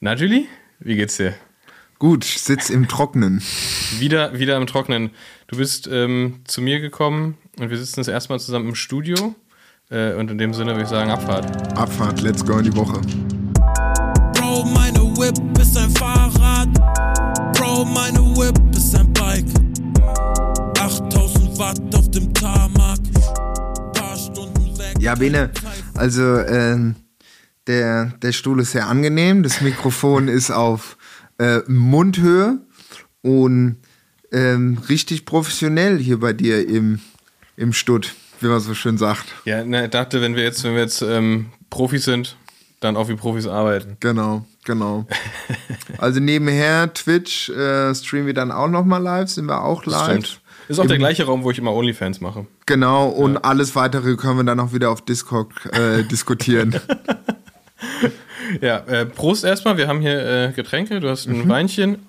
Na, Julie, wie geht's dir? Gut, ich sitze im Trocknen. Wieder, wieder im Trocknen. Du bist ähm, zu mir gekommen und wir sitzen das erste Mal zusammen im Studio. Äh, und in dem Sinne würde ich sagen, Abfahrt. Abfahrt, let's go in die Woche. Bro, meine Whip ist ein Fahrrad. Bro, meine Whip ist ein Bike. 8000 Watt auf dem Tarmac. Paar Stunden weg. Ja, Bene, also ähm, der, der Stuhl ist sehr angenehm. Das Mikrofon ist auf äh, Mundhöhe und ähm, richtig professionell hier bei dir im, im Stutt, wie man so schön sagt. Ja, ne, ich dachte, wenn wir jetzt, wenn wir jetzt ähm, Profis sind, dann auch wie Profis arbeiten. Genau, genau. Also nebenher Twitch äh, streamen wir dann auch nochmal live, sind wir auch live. Stimmt. Ist auch der gleiche Raum, wo ich immer OnlyFans mache. Genau, und alles weitere können wir dann auch wieder auf Discord äh, diskutieren. Ja, äh, Prost erstmal. Wir haben hier äh, Getränke. Du hast ein Weinchen.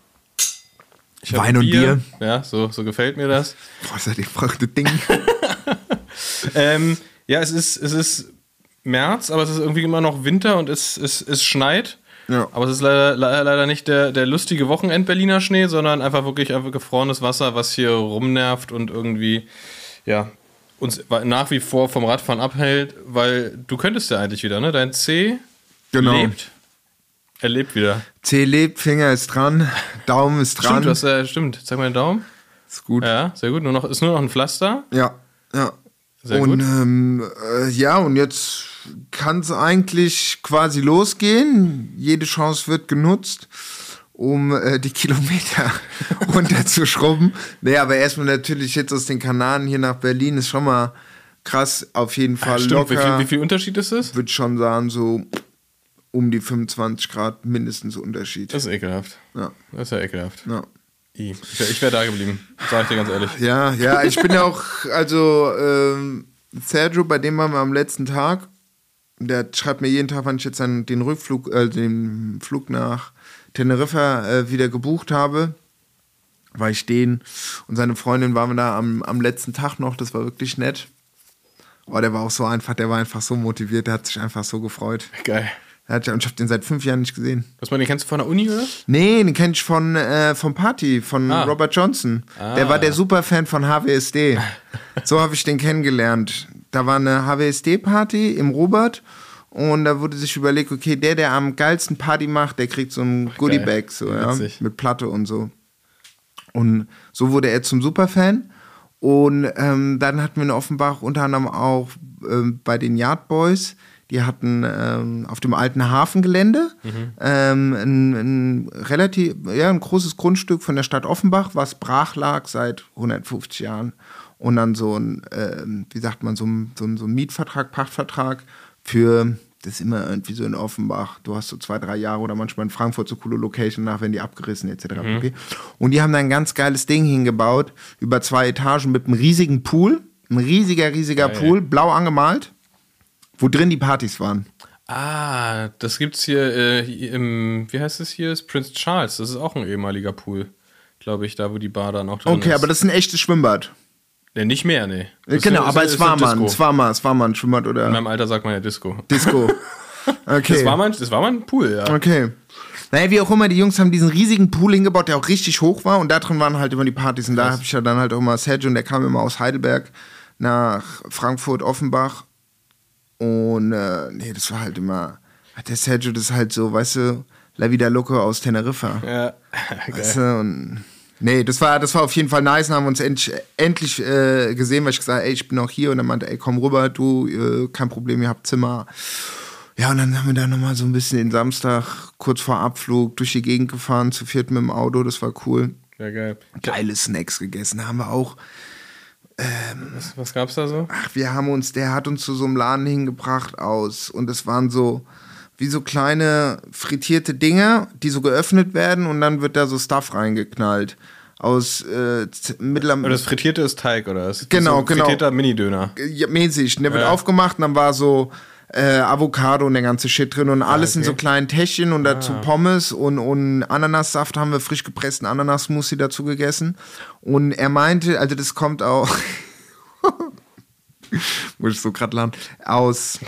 Ich Mhm. Wein und Bier. Ja, so, so gefällt mir das. Boah, ist das die verrückte Ding. Ähm, ja, es ist, es ist März, aber es ist irgendwie immer noch Winter und es, es, es schneit. Ja. Aber es ist leider, leider, leider nicht der, der lustige Wochenend-Berliner Schnee, sondern einfach wirklich einfach gefrorenes Wasser, was hier rumnervt und irgendwie, ja, uns nach wie vor vom Radfahren abhält, weil du könntest ja eigentlich wieder, ne? Dein C Genau. lebt. Er lebt wieder. C lebt, Finger ist dran, Daumen ist dran. Stimmt, du hast, äh, stimmt. Zeig mal den Daumen. ist gut. Ja, Ja, sehr gut. Nur noch, ist nur noch ein Pflaster. ja. Sehr und gut. ähm, äh, ja, und jetzt kann es eigentlich quasi losgehen. Jede Chance wird genutzt, um äh, die Kilometer runterzuschrubben. Nee, aber erstmal natürlich jetzt aus den Kanaren hier nach Berlin ist schon mal krass. Auf jeden Fall Stimmt, wie locker. viel, wie viel Unterschied ist das? würde schon sagen, so um die 25 Grad mindestens Unterschied. Das ist ekelhaft. Ja, Das ist ja ekelhaft. ja. Ich wäre wär da geblieben, sag ich dir ganz ehrlich. Ja, ja, ich bin ja auch, also ähm, Sergio, bei dem waren wir am letzten Tag. Der schreibt mir jeden Tag, wann ich jetzt dann den Rückflug, äh, den Flug nach Teneriffa äh, wieder gebucht habe. Weil ich den und seine Freundin waren wir da am, am letzten Tag noch, das war wirklich nett. Oh, der war auch so einfach, der war einfach so motiviert, der hat sich einfach so gefreut. Geil. Der hat, und ich habe den seit fünf Jahren nicht gesehen. Was man den kennst du von der Uni, oder? Nee, den kenn ich von äh, vom Party, von Ah. Robert Johnson. Der war der Superfan von HWSD. so habe ich den kennengelernt. Da war eine HWSD-Party im Robert und da wurde sich überlegt, okay, der, der am geilsten Party macht, der kriegt so ein Goodie-Bag, so, ja, Witzig. mit Platte und so. Und so wurde er zum Superfan. Und ähm, dann hatten wir in Offenbach unter anderem auch ähm, bei den Yard Boys, die hatten ähm, auf dem alten Hafengelände ähm, ein, ein relativ, ja, ein großes Grundstück von der Stadt Offenbach, was brach lag seit 150 Jahren. Und dann so ein, ähm, wie sagt man, so ein, so ein, so ein Mietvertrag, Pachtvertrag für, das ist immer irgendwie so in Offenbach, du hast so zwei, drei Jahre oder manchmal in Frankfurt so coole Location, nach werden die abgerissen etc. pp. Und die haben da ein ganz geiles Ding hingebaut, über zwei Etagen mit einem riesigen Pool, ein riesiger, riesiger Geil. Pool, blau angemalt, wo drin die Partys waren. Ah, das gibt's hier äh, hier im, wie heißt es hier? Ist Prince Charles. Das ist auch ein ehemaliger Pool, glaube ich, da wo die Bar dann auch drin Okay, ist. aber das ist ein echtes Schwimmbad. Nee, nicht mehr, nee. Das ist genau, eine- aber ist es war mal, es war mal, es war mal ein Schwimmbad In oder meinem Alter sagt man ja Disco. Disco. Okay. Das war mal, das war mal ein Pool, ja. Okay. Naja, wie auch immer, die Jungs haben diesen riesigen Pool hingebaut, der auch richtig hoch war und da drin waren halt immer die Partys. Und da habe ich ja dann halt auch mal Sergio und der kam immer aus Heidelberg nach Frankfurt, Offenbach. Und äh, nee, das war halt immer, der Sergio, das ist halt so, weißt du, La Vida Loco aus Teneriffa. Ja, Weißt geil. du, und nee, das war, das war auf jeden Fall nice. Dann haben wir uns endlich, endlich äh, gesehen, weil ich gesagt habe, ey, ich bin auch hier. Und dann meinte, ey, komm rüber, du, äh, kein Problem, ihr habt Zimmer. Ja, und dann haben wir da nochmal so ein bisschen den Samstag kurz vor Abflug durch die Gegend gefahren, zu viert mit dem Auto, das war cool. Ja, geil. Geile Snacks gegessen, haben wir auch. Was, was gab's da so? Ach, wir haben uns, der hat uns zu so einem Laden hingebracht aus. Und es waren so, wie so kleine frittierte Dinger, die so geöffnet werden und dann wird da so Stuff reingeknallt. Aus äh. Aber das Frittierte ist Teig, oder? Das ist Genau, so genau. Frittierter Mini-Döner. ja, mäßig. Und der wird Ja. aufgemacht und dann war so äh, Avocado und der ganze Shit drin und alles in okay. so kleinen Täschchen und dazu Pommes und, und Ananassaft haben wir frisch gepressten Ananasmussi dazu gegessen. Und er meinte, also das kommt auch, muss ich so gerade lachen, aus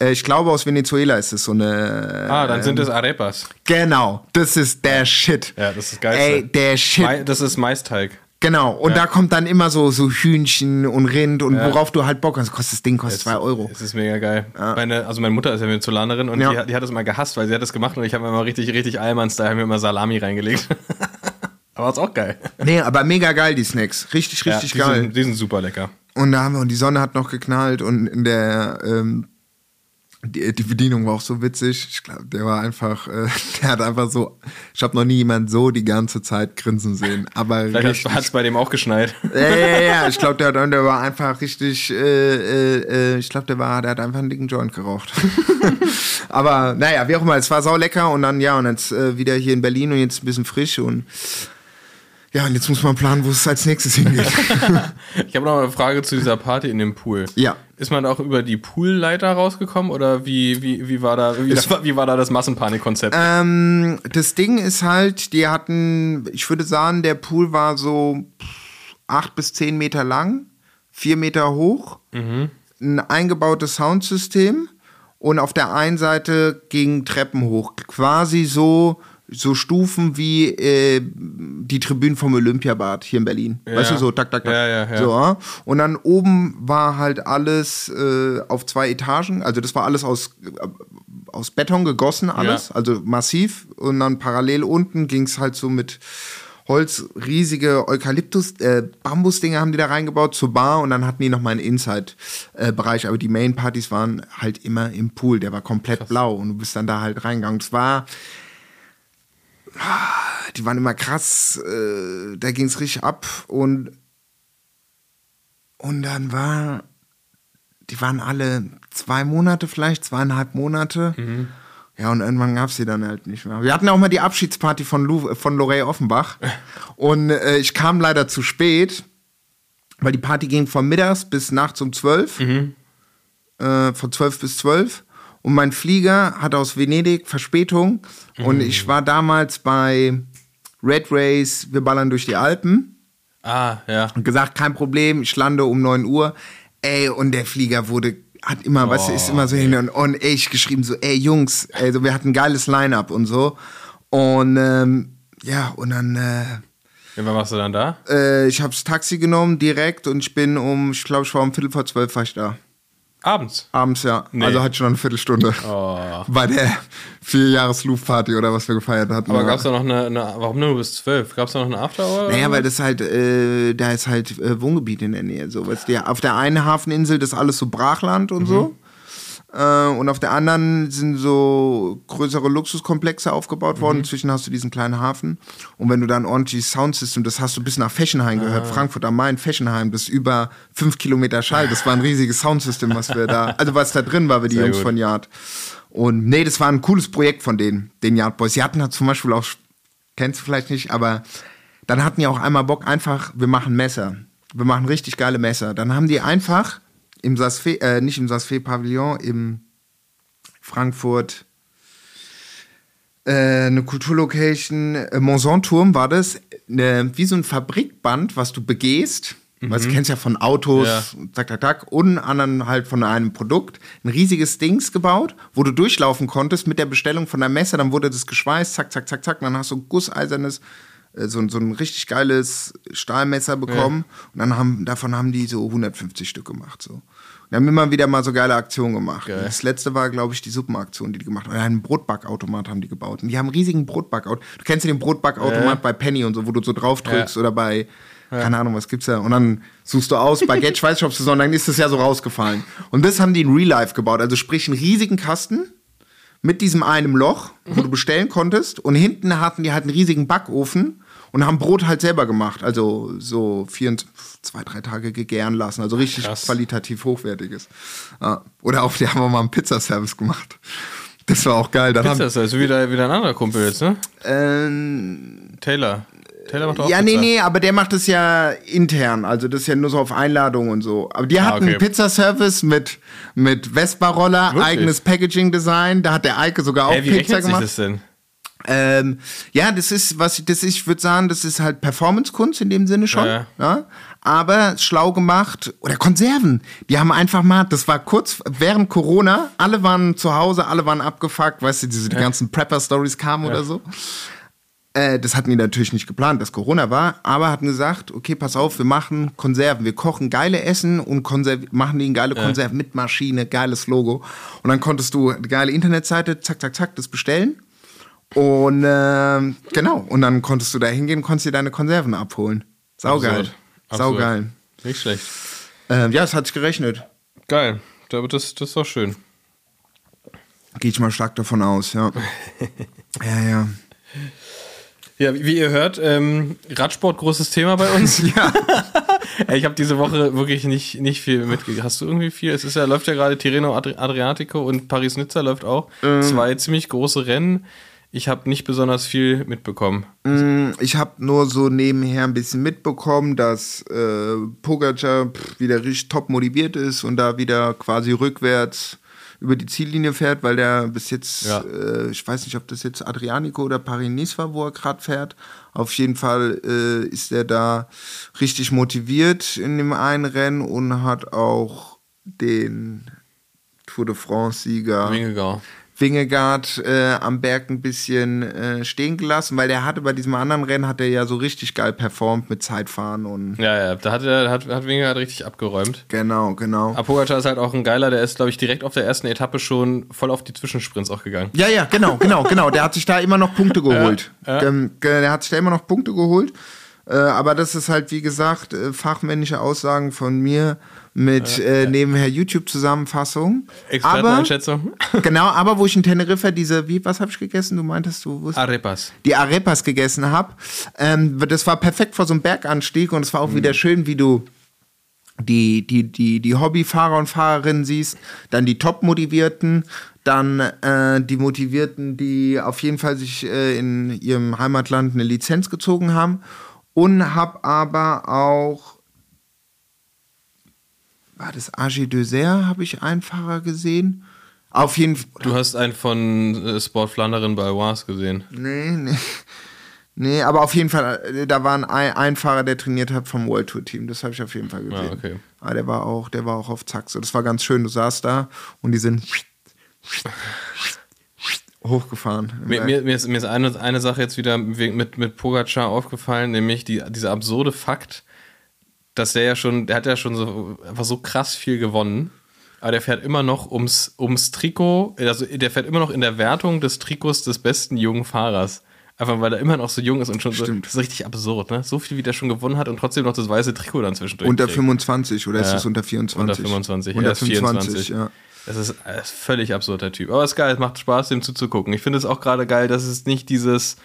Äh, ich glaube, aus Venezuela ist es so eine. Ah, dann sind es Arepas. Genau, das ist der Shit. Ja, das ist Geilste. Ey, der Shit. Das ist Maisteig. Genau, und Ja. da kommt dann immer so, so Hühnchen und Rind und Ja. worauf du halt Bock hast. Kostet das Ding kostet 2 Euro. Es ist mega geil. Meine, also meine Mutter ist ja Venezolanerin und Ja. die, hat- die hat das immer gehasst, weil sie hat das gemacht und ich habe mir immer richtig, richtig Allmanns, da haben wir immer Salami reingelegt. Aber ist auch geil. Nee, aber mega geil, die Snacks. Richtig, richtig ja, die geil. Sind, die sind super lecker. Und da haben wir, und die Sonne hat noch geknallt und in der, ähm, die, die Bedienung war auch so witzig. Ich glaube, der war einfach, äh, der hat einfach so, ich habe noch nie jemanden so die ganze Zeit grinsen sehen. Aber Vielleicht hat es bei dem auch geschneit. ja, ja, ja, ich glaube, der, der war einfach richtig, äh, äh, äh, ich glaube, der war, der hat einfach einen dicken Joint geraucht. Aber naja, wie auch immer, es war sau lecker und dann, ja, und jetzt äh, wieder hier in Berlin und jetzt ein bisschen frisch und ja, und jetzt muss man planen, wo es als nächstes hingeht. Ich habe noch eine Frage zu dieser Party in dem Pool. Ja. Ist man auch über die Poolleiter rausgekommen oder wie, wie, wie, war, da, wie, das, wie war da das Massenpanikkonzept? ähm, das Ding ist halt, die hatten, ich würde sagen, der Pool war so acht bis zehn Meter lang, vier Meter hoch, ein eingebautes Soundsystem und auf der einen Seite gingen Treppen hoch, quasi so so Stufen wie äh, die Tribünen vom Olympiabad hier in Berlin. Ja. Weißt du, so tak, tak, tak. Ja, ja, ja. So, ja. Und dann oben war halt alles äh, auf zwei Etagen, also das war alles aus, äh, aus Beton gegossen, alles, Ja. also massiv. Und dann parallel unten ging es halt so mit Holz, riesige Eukalyptus, äh, Bambusdinger haben die da reingebaut zur Bar und dann hatten die nochmal einen Inside-Bereich. Aber die Main-Partys waren halt immer im Pool, der war komplett blau und du bist dann da halt reingegangen. Es war, ah, die waren immer krass, äh, da ging es richtig ab und, und dann war, die waren alle zwei Monate vielleicht, zweieinhalb Monate. Ja, und irgendwann gab es sie dann halt nicht mehr. Wir hatten auch mal die Abschiedsparty von, Lou, von Lorey Offenbach. Und äh, ich kam leider zu spät, weil die Party ging von mittags bis nachts um 12. Äh, von 12 bis 12. Und mein Flieger hatte aus Venedig Verspätung. Und ich war damals bei Red Race, wir ballern durch die Alpen ah, ja. und gesagt, kein Problem, ich lande um 9 Uhr. Ey, und der Flieger wurde, hat immer, weißt du, ist immer so hin und, und ey, ich geschrieben so, ey Jungs, also wir hatten ein geiles Line-Up und so. Und ähm, ja, und dann, äh, ja. Wann warst du dann da? äh, ich hab's Taxi genommen direkt und ich bin um, ich glaube, ich war um Viertel vor zwölf war ich da. Abends. Abends, ja. Nee. Also hatte ich noch eine Viertelstunde. Oh. Bei der Vierjahres-Loop-Party oder was wir gefeiert hatten. Aber gab es da noch eine, eine, warum nur bis zwölf? Gab es da noch eine After-Hour? Naja, weil das halt, äh, da ist halt äh, Wohngebiet in der Nähe. So. Weißt du, auf der einen Hafeninsel das ist alles so Brachland und so. Äh, und auf der anderen sind so größere Luxuskomplexe aufgebaut worden. Inzwischen hast du diesen kleinen Hafen. Und wenn du da ein ordentliches Soundsystem, das hast du bis nach Fechenheim gehört. Frankfurt am Main, Fechenheim, das ist über fünf Kilometer Schall. Das war ein riesiges Soundsystem, was wir da, also was da drin war, wir die Sehr Jungs gut. von Yard. Und nee, das war ein cooles Projekt von denen, den Yard Boys. Sie hatten halt zum Beispiel auch, kennst du vielleicht nicht, aber dann hatten die auch einmal Bock, einfach, wir machen Messer. Wir machen richtig geile Messer. Dann haben die einfach im Sasfe, äh, nicht im Sasfe-Pavillon, im Frankfurt äh, eine Kulturlocation, äh, Monson-Turm war das, ne, wie so ein Fabrikband, was du begehst. Weil du kennst ja von Autos, Ja. zack, zack, zack, und anderen halt von einem Produkt. Ein riesiges Dings gebaut, wo du durchlaufen konntest mit der Bestellung von der Messe. Dann wurde das geschweißt, zack, zack, zack, zack. Und dann hast du ein gusseisernes, so, so ein richtig geiles Stahlmesser bekommen. Und dann haben, davon haben die so 150 Stück gemacht. So. Wir haben immer wieder mal so geile Aktionen gemacht. Das letzte war, glaube ich, die Suppenaktion, die die gemacht haben. Oder einen Brotbackautomat haben die gebaut. Und die haben einen riesigen Brotbackautomat. Du kennst ja den Brotbackautomat Ja. bei Penny und so, wo du so drauf drückst Ja. oder bei, keine Ahnung, was gibt's da. Und dann suchst du aus, Baguette, so, und dann ist das ja so rausgefallen. Und das haben die in Real Life gebaut. Also sprich, einen riesigen Kasten mit diesem einen Loch, wo du bestellen konntest. Und hinten hatten die halt einen riesigen Backofen und haben Brot halt selber gemacht. Also so vier, zwei, drei Tage gegären lassen. Also richtig Krass. qualitativ hochwertiges. Oder auch, die haben auch mal einen Pizzaservice gemacht. Das war auch geil. Dann Pizza haben, das, wieder, wieder ein anderer Kumpel jetzt, ne? ähm, Taylor. Taylor macht auch ja, Pizza. nee, nee, aber der macht es ja intern. Also das ist ja nur so auf Einladung und so. Aber die hatten Ah, okay. einen Pizzaservice mit, mit Vespa-Roller, eigenes Packaging-Design. Da hat der Eike sogar auch Ey, wie Pizza rechnet sich gemacht. das denn? Ähm, ja, das ist, was ich, das ist, ich würde sagen, das ist halt Performance-Kunst in dem Sinne schon. Ja, Ja. Aber schlau gemacht. Oder Konserven. Die haben einfach mal, das war kurz während Corona, alle waren zu Hause, alle waren abgefuckt, weißt du, diese die ganzen Prepper-Stories kamen oder so. Äh, das hatten die natürlich nicht geplant, dass Corona war, aber hatten gesagt, okay, pass auf, wir machen Konserven, wir kochen geile Essen und machen die geile Konserven mit Maschine, geiles Logo. Und dann konntest du eine geile Internetseite, zack, zack, zack, das bestellen. Und ähm, genau, und dann konntest du da hingehen, konntest dir deine Konserven abholen. Saugeil. Absurd. Absurd. Saugeil. Nicht schlecht. Ähm, ja, es hat sich gerechnet. Geil. Da- Das, das ist doch schön. Gehe ich mal stark davon aus, ja. ja, ja. Ja, wie ihr hört, ähm, Radsport großes Thema bei uns. Ja. Ich habe diese Woche wirklich nicht, nicht viel mitgekriegt. Hast du irgendwie viel? Es ist ja, läuft ja gerade Tirreno Adri Adriatico und Paris-Nizza läuft auch. Ähm. Zwei ziemlich große Rennen. Ich habe nicht besonders viel mitbekommen. Mm, Ich habe nur so nebenher ein bisschen mitbekommen, dass äh, Pogacar wieder richtig top motiviert ist und da wieder quasi rückwärts über die Ziellinie fährt, weil der bis jetzt, Ja. äh, ich weiß nicht, ob das jetzt Adrianico oder Paris-Nice war, wo er gerade fährt. Auf jeden Fall äh, ist er da richtig motiviert in dem einen Rennen und hat auch den Tour de France-Sieger Wingegar. Wingegaard äh, am Berg ein bisschen äh, stehen gelassen, weil der hatte bei diesem anderen Rennen hat er ja so richtig geil performt mit Zeitfahren und Ja, ja, da hat, er, hat, hat Wingegaard richtig abgeräumt. genau, genau. Aber Pogacar ist halt auch ein geiler, der ist, glaube ich, direkt auf der ersten Etappe schon voll auf die Zwischensprints auch gegangen. Ja, ja, genau, genau, genau. Der hat sich da immer noch Punkte geholt. ja. Ähm, ge- Der hat sich da immer noch Punkte geholt. Äh, aber das ist halt, wie gesagt, äh, fachmännische Aussagen von mir mit äh, nebenher YouTube-Zusammenfassung. Aber, Experteneinschätzung. genau, aber wo ich in Teneriffa diese, wie, was habe ich gegessen? Du meintest, du wusstest. Arepas. die Arepas gegessen habe. Ähm, das war perfekt vor so einem Berganstieg und es war auch wieder schön, wie du die, die, die, die Hobbyfahrer und Fahrerinnen siehst, dann die top-motivierten, dann äh, die Motivierten, die auf jeden Fall sich äh, in ihrem Heimatland eine Lizenz gezogen haben und habe aber auch war das AG Dessert, habe ich einen Fahrer gesehen. Auf jeden Fall. Du hast einen von äh, Sport Flanderin bei Wars gesehen. Nee, nee. Nee, aber auf jeden Fall, äh, da war ein, ein Fahrer, der trainiert hat vom World Tour Team. Das habe ich auf jeden Fall gesehen. Ah, okay. Aber der war auch, der war auch auf Zack. Das war ganz schön. Du saßt da und die sind hochgefahren. Mir, mir, mir ist, mir ist eine, eine Sache jetzt wieder mit, mit Pogacar aufgefallen, nämlich die, dieser absurde Fakt, dass der ja schon, der hat ja schon so einfach so krass viel gewonnen, aber der fährt immer noch ums, ums Trikot, also der fährt immer noch in der Wertung des Trikots des besten jungen Fahrers. Einfach weil er immer noch so jung ist und schon so. Das ist richtig absurd, ne? So viel, wie der schon gewonnen hat und trotzdem noch das weiße Trikot dann zwischendurch. unter kriegt. 25 oder ist Ja. es unter 24? Unter 25, Unter er ist 24. ja. Das ist ein völlig absurder Typ. Aber es ist geil, es macht Spaß, dem zuzugucken. Ich finde es auch gerade geil, dass es nicht dieses,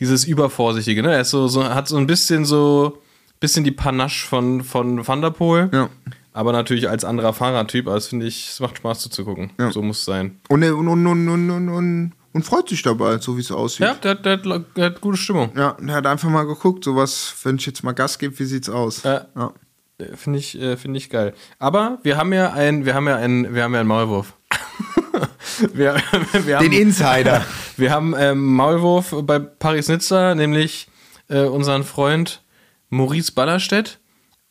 dieses Übervorsichtige, ne? Er ist so, so, hat so ein bisschen so, bisschen die Panache von, von Van der Poel. Ja. Aber natürlich als anderer Fahrertyp, aber das finde ich, es macht Spaß zuzugucken. Ja. So muss es sein. Und, und, und, und, und, und, und, und freut sich dabei, so wie es aussieht. Ja, der, der, der, der hat gute Stimmung. Ja, der hat einfach mal geguckt, sowas, wenn ich jetzt mal Gas gebe, wie sieht's aus? Ja. Ja. Äh, Finde ich, äh, finde ich geil. Aber wir haben ja ein, wir haben ja einen, wir haben ja einen Maulwurf. wir, wir haben, Den Insider. Wir haben ähm, Maulwurf bei Paris-Nizza, nämlich äh, unseren Freund Maurice Ballerstedt.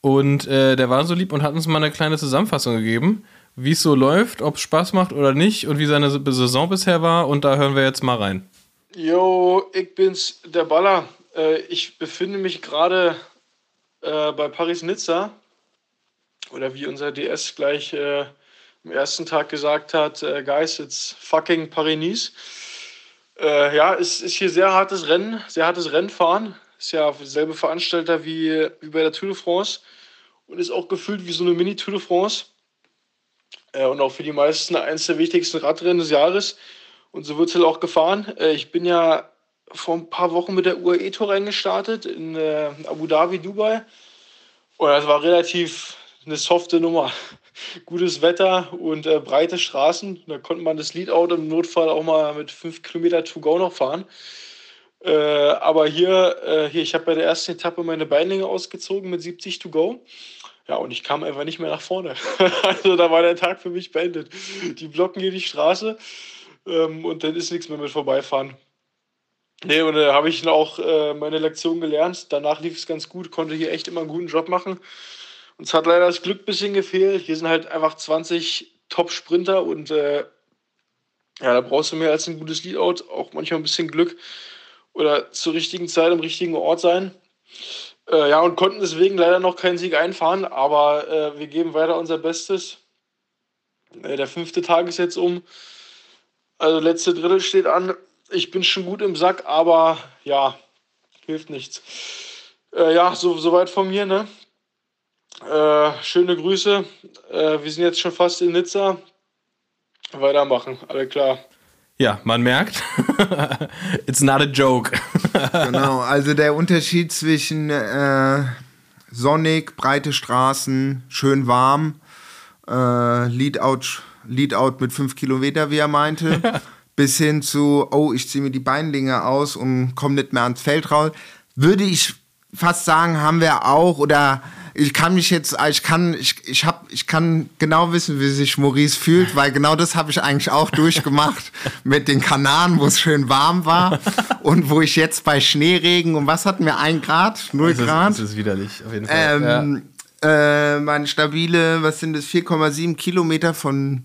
Und äh, der war so lieb und hat uns mal eine kleine Zusammenfassung gegeben, wie es so läuft, ob es Spaß macht oder nicht und wie seine Saison bisher war. Und da hören wir jetzt mal rein. Jo, ich bin's, der Baller. Äh, ich befinde mich gerade äh, bei Paris-Nizza. Oder wie unser DS gleich äh, am ersten Tag gesagt hat, äh, Guys, it's fucking Paris-Nice. Äh, ja, es ist hier sehr hartes Rennen, sehr hartes Rennfahren. Ist ja derselbe Veranstalter wie, wie bei der Tour de France und ist auch gefühlt wie so eine Mini-Tour de France. Äh, und auch für die meisten eines der wichtigsten Radrennen des Jahres. Und so wird es halt auch gefahren. Äh, ich bin ja vor ein paar Wochen mit der UAE-Tour reingestartet in äh, Abu Dhabi, Dubai. Und das war relativ eine softe Nummer. Gutes Wetter und äh, breite Straßen. Da konnte man das Leadout im Notfall auch mal mit 5 Kilometer to go noch fahren. Äh, aber hier, äh, hier ich habe bei der ersten Etappe meine Beinlänge ausgezogen mit 70 to go. Ja, und ich kam einfach nicht mehr nach vorne. also da war der Tag für mich beendet. Die blocken hier die Straße ähm, und dann ist nichts mehr mit vorbeifahren. Nee, und da habe ich auch äh, meine Lektion gelernt. Danach lief es ganz gut, konnte hier echt immer einen guten Job machen. Uns hat leider das Glück ein bisschen gefehlt. Hier sind halt einfach 20 Top-Sprinter und äh, ja, da brauchst du mehr als ein gutes Leadout, auch manchmal ein bisschen Glück oder zur richtigen Zeit am richtigen Ort sein. Äh, ja, und konnten deswegen leider noch keinen Sieg einfahren, aber äh, wir geben weiter unser Bestes. Äh, der fünfte Tag ist jetzt um. Also letzte Drittel steht an. Ich bin schon gut im Sack, aber ja, hilft nichts. Äh, ja, so, soweit von mir, ne? Äh, schöne Grüße. Äh, wir sind jetzt schon fast in Nizza. Weitermachen, alle klar. Ja, man merkt, it's not a joke. Genau, also der Unterschied zwischen äh, sonnig, breite Straßen, schön warm, äh, Leadout, Leadout mit 5 Kilometer, wie er meinte, bis hin zu, oh, ich ziehe mir die Beinlinge aus und komme nicht mehr ans Feld raus, würde ich fast sagen, haben wir auch oder ich kann mich jetzt, ich kann, ich, ich hab, ich kann genau wissen, wie sich Maurice fühlt, weil genau das habe ich eigentlich auch durchgemacht mit den Kanaren, wo es schön warm war und wo ich jetzt bei Schneeregen und was hatten wir? Ein Grad, null Das ist, Grad. das ist widerlich, auf jeden Fall. Ähm, äh, meine stabile, was sind das, 4,7 Kilometer von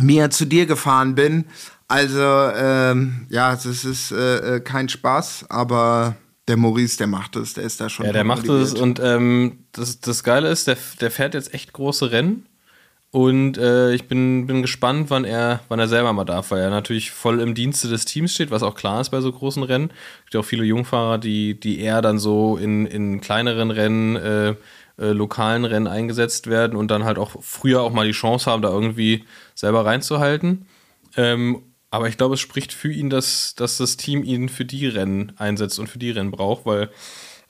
mir zu dir gefahren bin. Also, ähm, ja, das ist äh, äh, kein Spaß, aber der Maurice, der macht es, der ist da schon. ja, der macht es und ähm, das, das Geile ist, der, der fährt jetzt echt große Rennen. Und äh, ich bin, bin gespannt, wann er, wann er selber mal darf, weil er natürlich voll im Dienste des Teams steht, was auch klar ist bei so großen Rennen. Es gibt auch viele Jungfahrer, die, die eher dann so in, in kleineren Rennen, äh, äh, lokalen Rennen eingesetzt werden und dann halt auch früher auch mal die Chance haben, da irgendwie selber reinzuhalten. Ähm, aber ich glaube, es spricht für ihn, dass, dass das Team ihn für die Rennen einsetzt und für die Rennen braucht, weil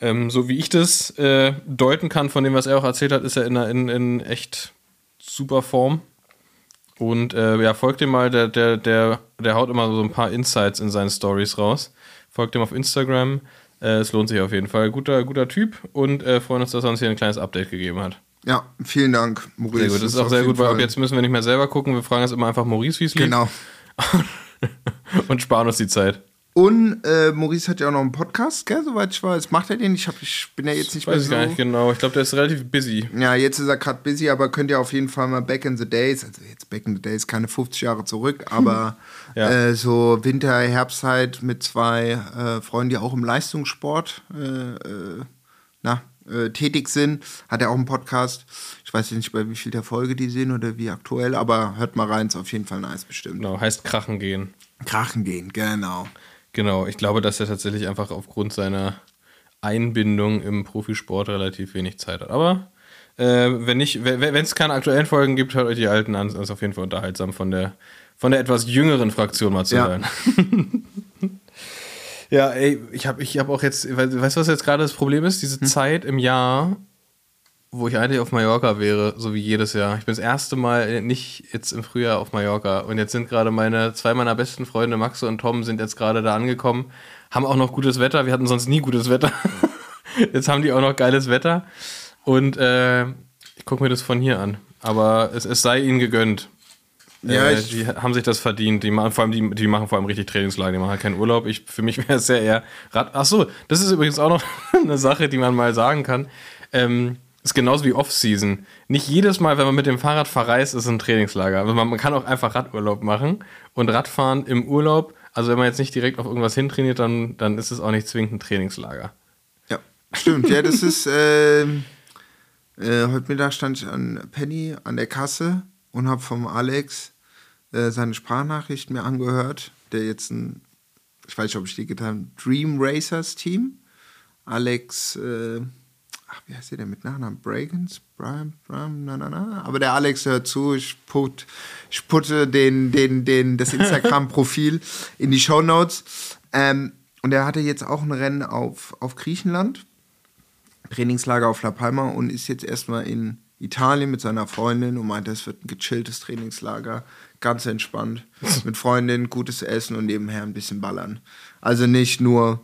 ähm, so wie ich das äh, deuten kann von dem, was er auch erzählt hat, ist er in, in, in echt super Form. Und äh, ja, folgt ihm mal, der, der, der, der haut immer so ein paar Insights in seinen Stories raus. Folgt ihm auf Instagram. Äh, es lohnt sich auf jeden Fall. Guter, guter Typ und äh, freuen uns, dass er uns hier ein kleines Update gegeben hat. Ja, vielen Dank, Maurice. Sehr gut. Das ist auch sehr gut, weil ab Fall- jetzt müssen wir nicht mehr selber gucken. Wir fragen jetzt immer einfach Maurice, wie es lief. Genau. und sparen uns die Zeit. Und äh, Maurice hat ja auch noch einen Podcast, gell, soweit ich weiß. Macht er den? Ich, hab, ich bin ja jetzt nicht mehr Weiß ich so. gar nicht genau. Ich glaube, der ist relativ busy. Ja, jetzt ist er gerade busy, aber könnt ihr auf jeden Fall mal Back in the Days, also jetzt Back in the Days, keine 50 Jahre zurück, aber Ja. äh, so Winter, Herbstzeit mit zwei äh, Freunden, die auch im Leistungssport äh, äh, na, äh, tätig sind, hat er auch einen Podcast. Ich weiß nicht, bei wie viel der Folge die sind oder wie aktuell, aber hört mal rein, ist auf jeden Fall nice bestimmt. Genau, heißt Krachen gehen. Krachen gehen, genau. Genau, ich glaube, dass er tatsächlich einfach aufgrund seiner Einbindung im Profisport relativ wenig Zeit hat. Aber äh, wenn es keine aktuellen Folgen gibt, hört euch die alten an. Das ist auf jeden Fall unterhaltsam von der von der etwas jüngeren Fraktion mal zu Ja. hören. ja, ey, ich habe ich hab auch jetzt, we- weißt du, was jetzt gerade das Problem ist? Diese Zeit im Jahr, wo ich eigentlich auf Mallorca wäre, so wie jedes Jahr. Ich bin das erste Mal nicht jetzt im Frühjahr auf Mallorca und jetzt sind gerade meine, zwei meiner besten Freunde, Max und Tom, sind jetzt gerade da angekommen, haben auch noch gutes Wetter. Wir hatten sonst nie gutes Wetter. jetzt haben die auch noch geiles Wetter und äh, ich gucke mir das von hier an. Aber es, es sei ihnen gegönnt. Ja, äh, die haben sich das verdient. Die machen vor allem, die, die machen vor allem richtig Trainingslager, die machen halt keinen Urlaub. Ich, für mich wäre es ja eher Rad. Ach so, das ist übrigens auch noch eine Sache, die man mal sagen kann. Ähm, ist genauso wie Off-Season. Nicht jedes Mal, wenn man mit dem Fahrrad verreist, ist ein Trainingslager. Also man, man kann auch einfach Radurlaub machen und Radfahren im Urlaub. Also wenn man jetzt nicht direkt auf irgendwas hintrainiert, dann, dann ist es auch nicht zwingend ein Trainingslager. Ja, stimmt. Ja, das ist. ähm, äh, heute Mittag stand ich an Penny an der Kasse und habe vom Alex äh, seine Sprachnachricht mir angehört, der jetzt ein, ich weiß nicht, ob ich die getan habe, Dream Racers Team. Alex, äh, ach, wie heißt der denn mit Nachnamen? Bragans? Brian, Brian, na, na, na. Aber der Alex hört zu, ich, put, ich putte den, den, den, das Instagram-Profil in die Show Notes. Ähm, und er hatte jetzt auch ein Rennen auf, auf Griechenland. Trainingslager auf La Palma und ist jetzt erstmal in Italien mit seiner Freundin und meinte, es wird ein gechilltes Trainingslager, ganz entspannt, mit Freundin, gutes Essen und nebenher ein bisschen ballern. Also nicht nur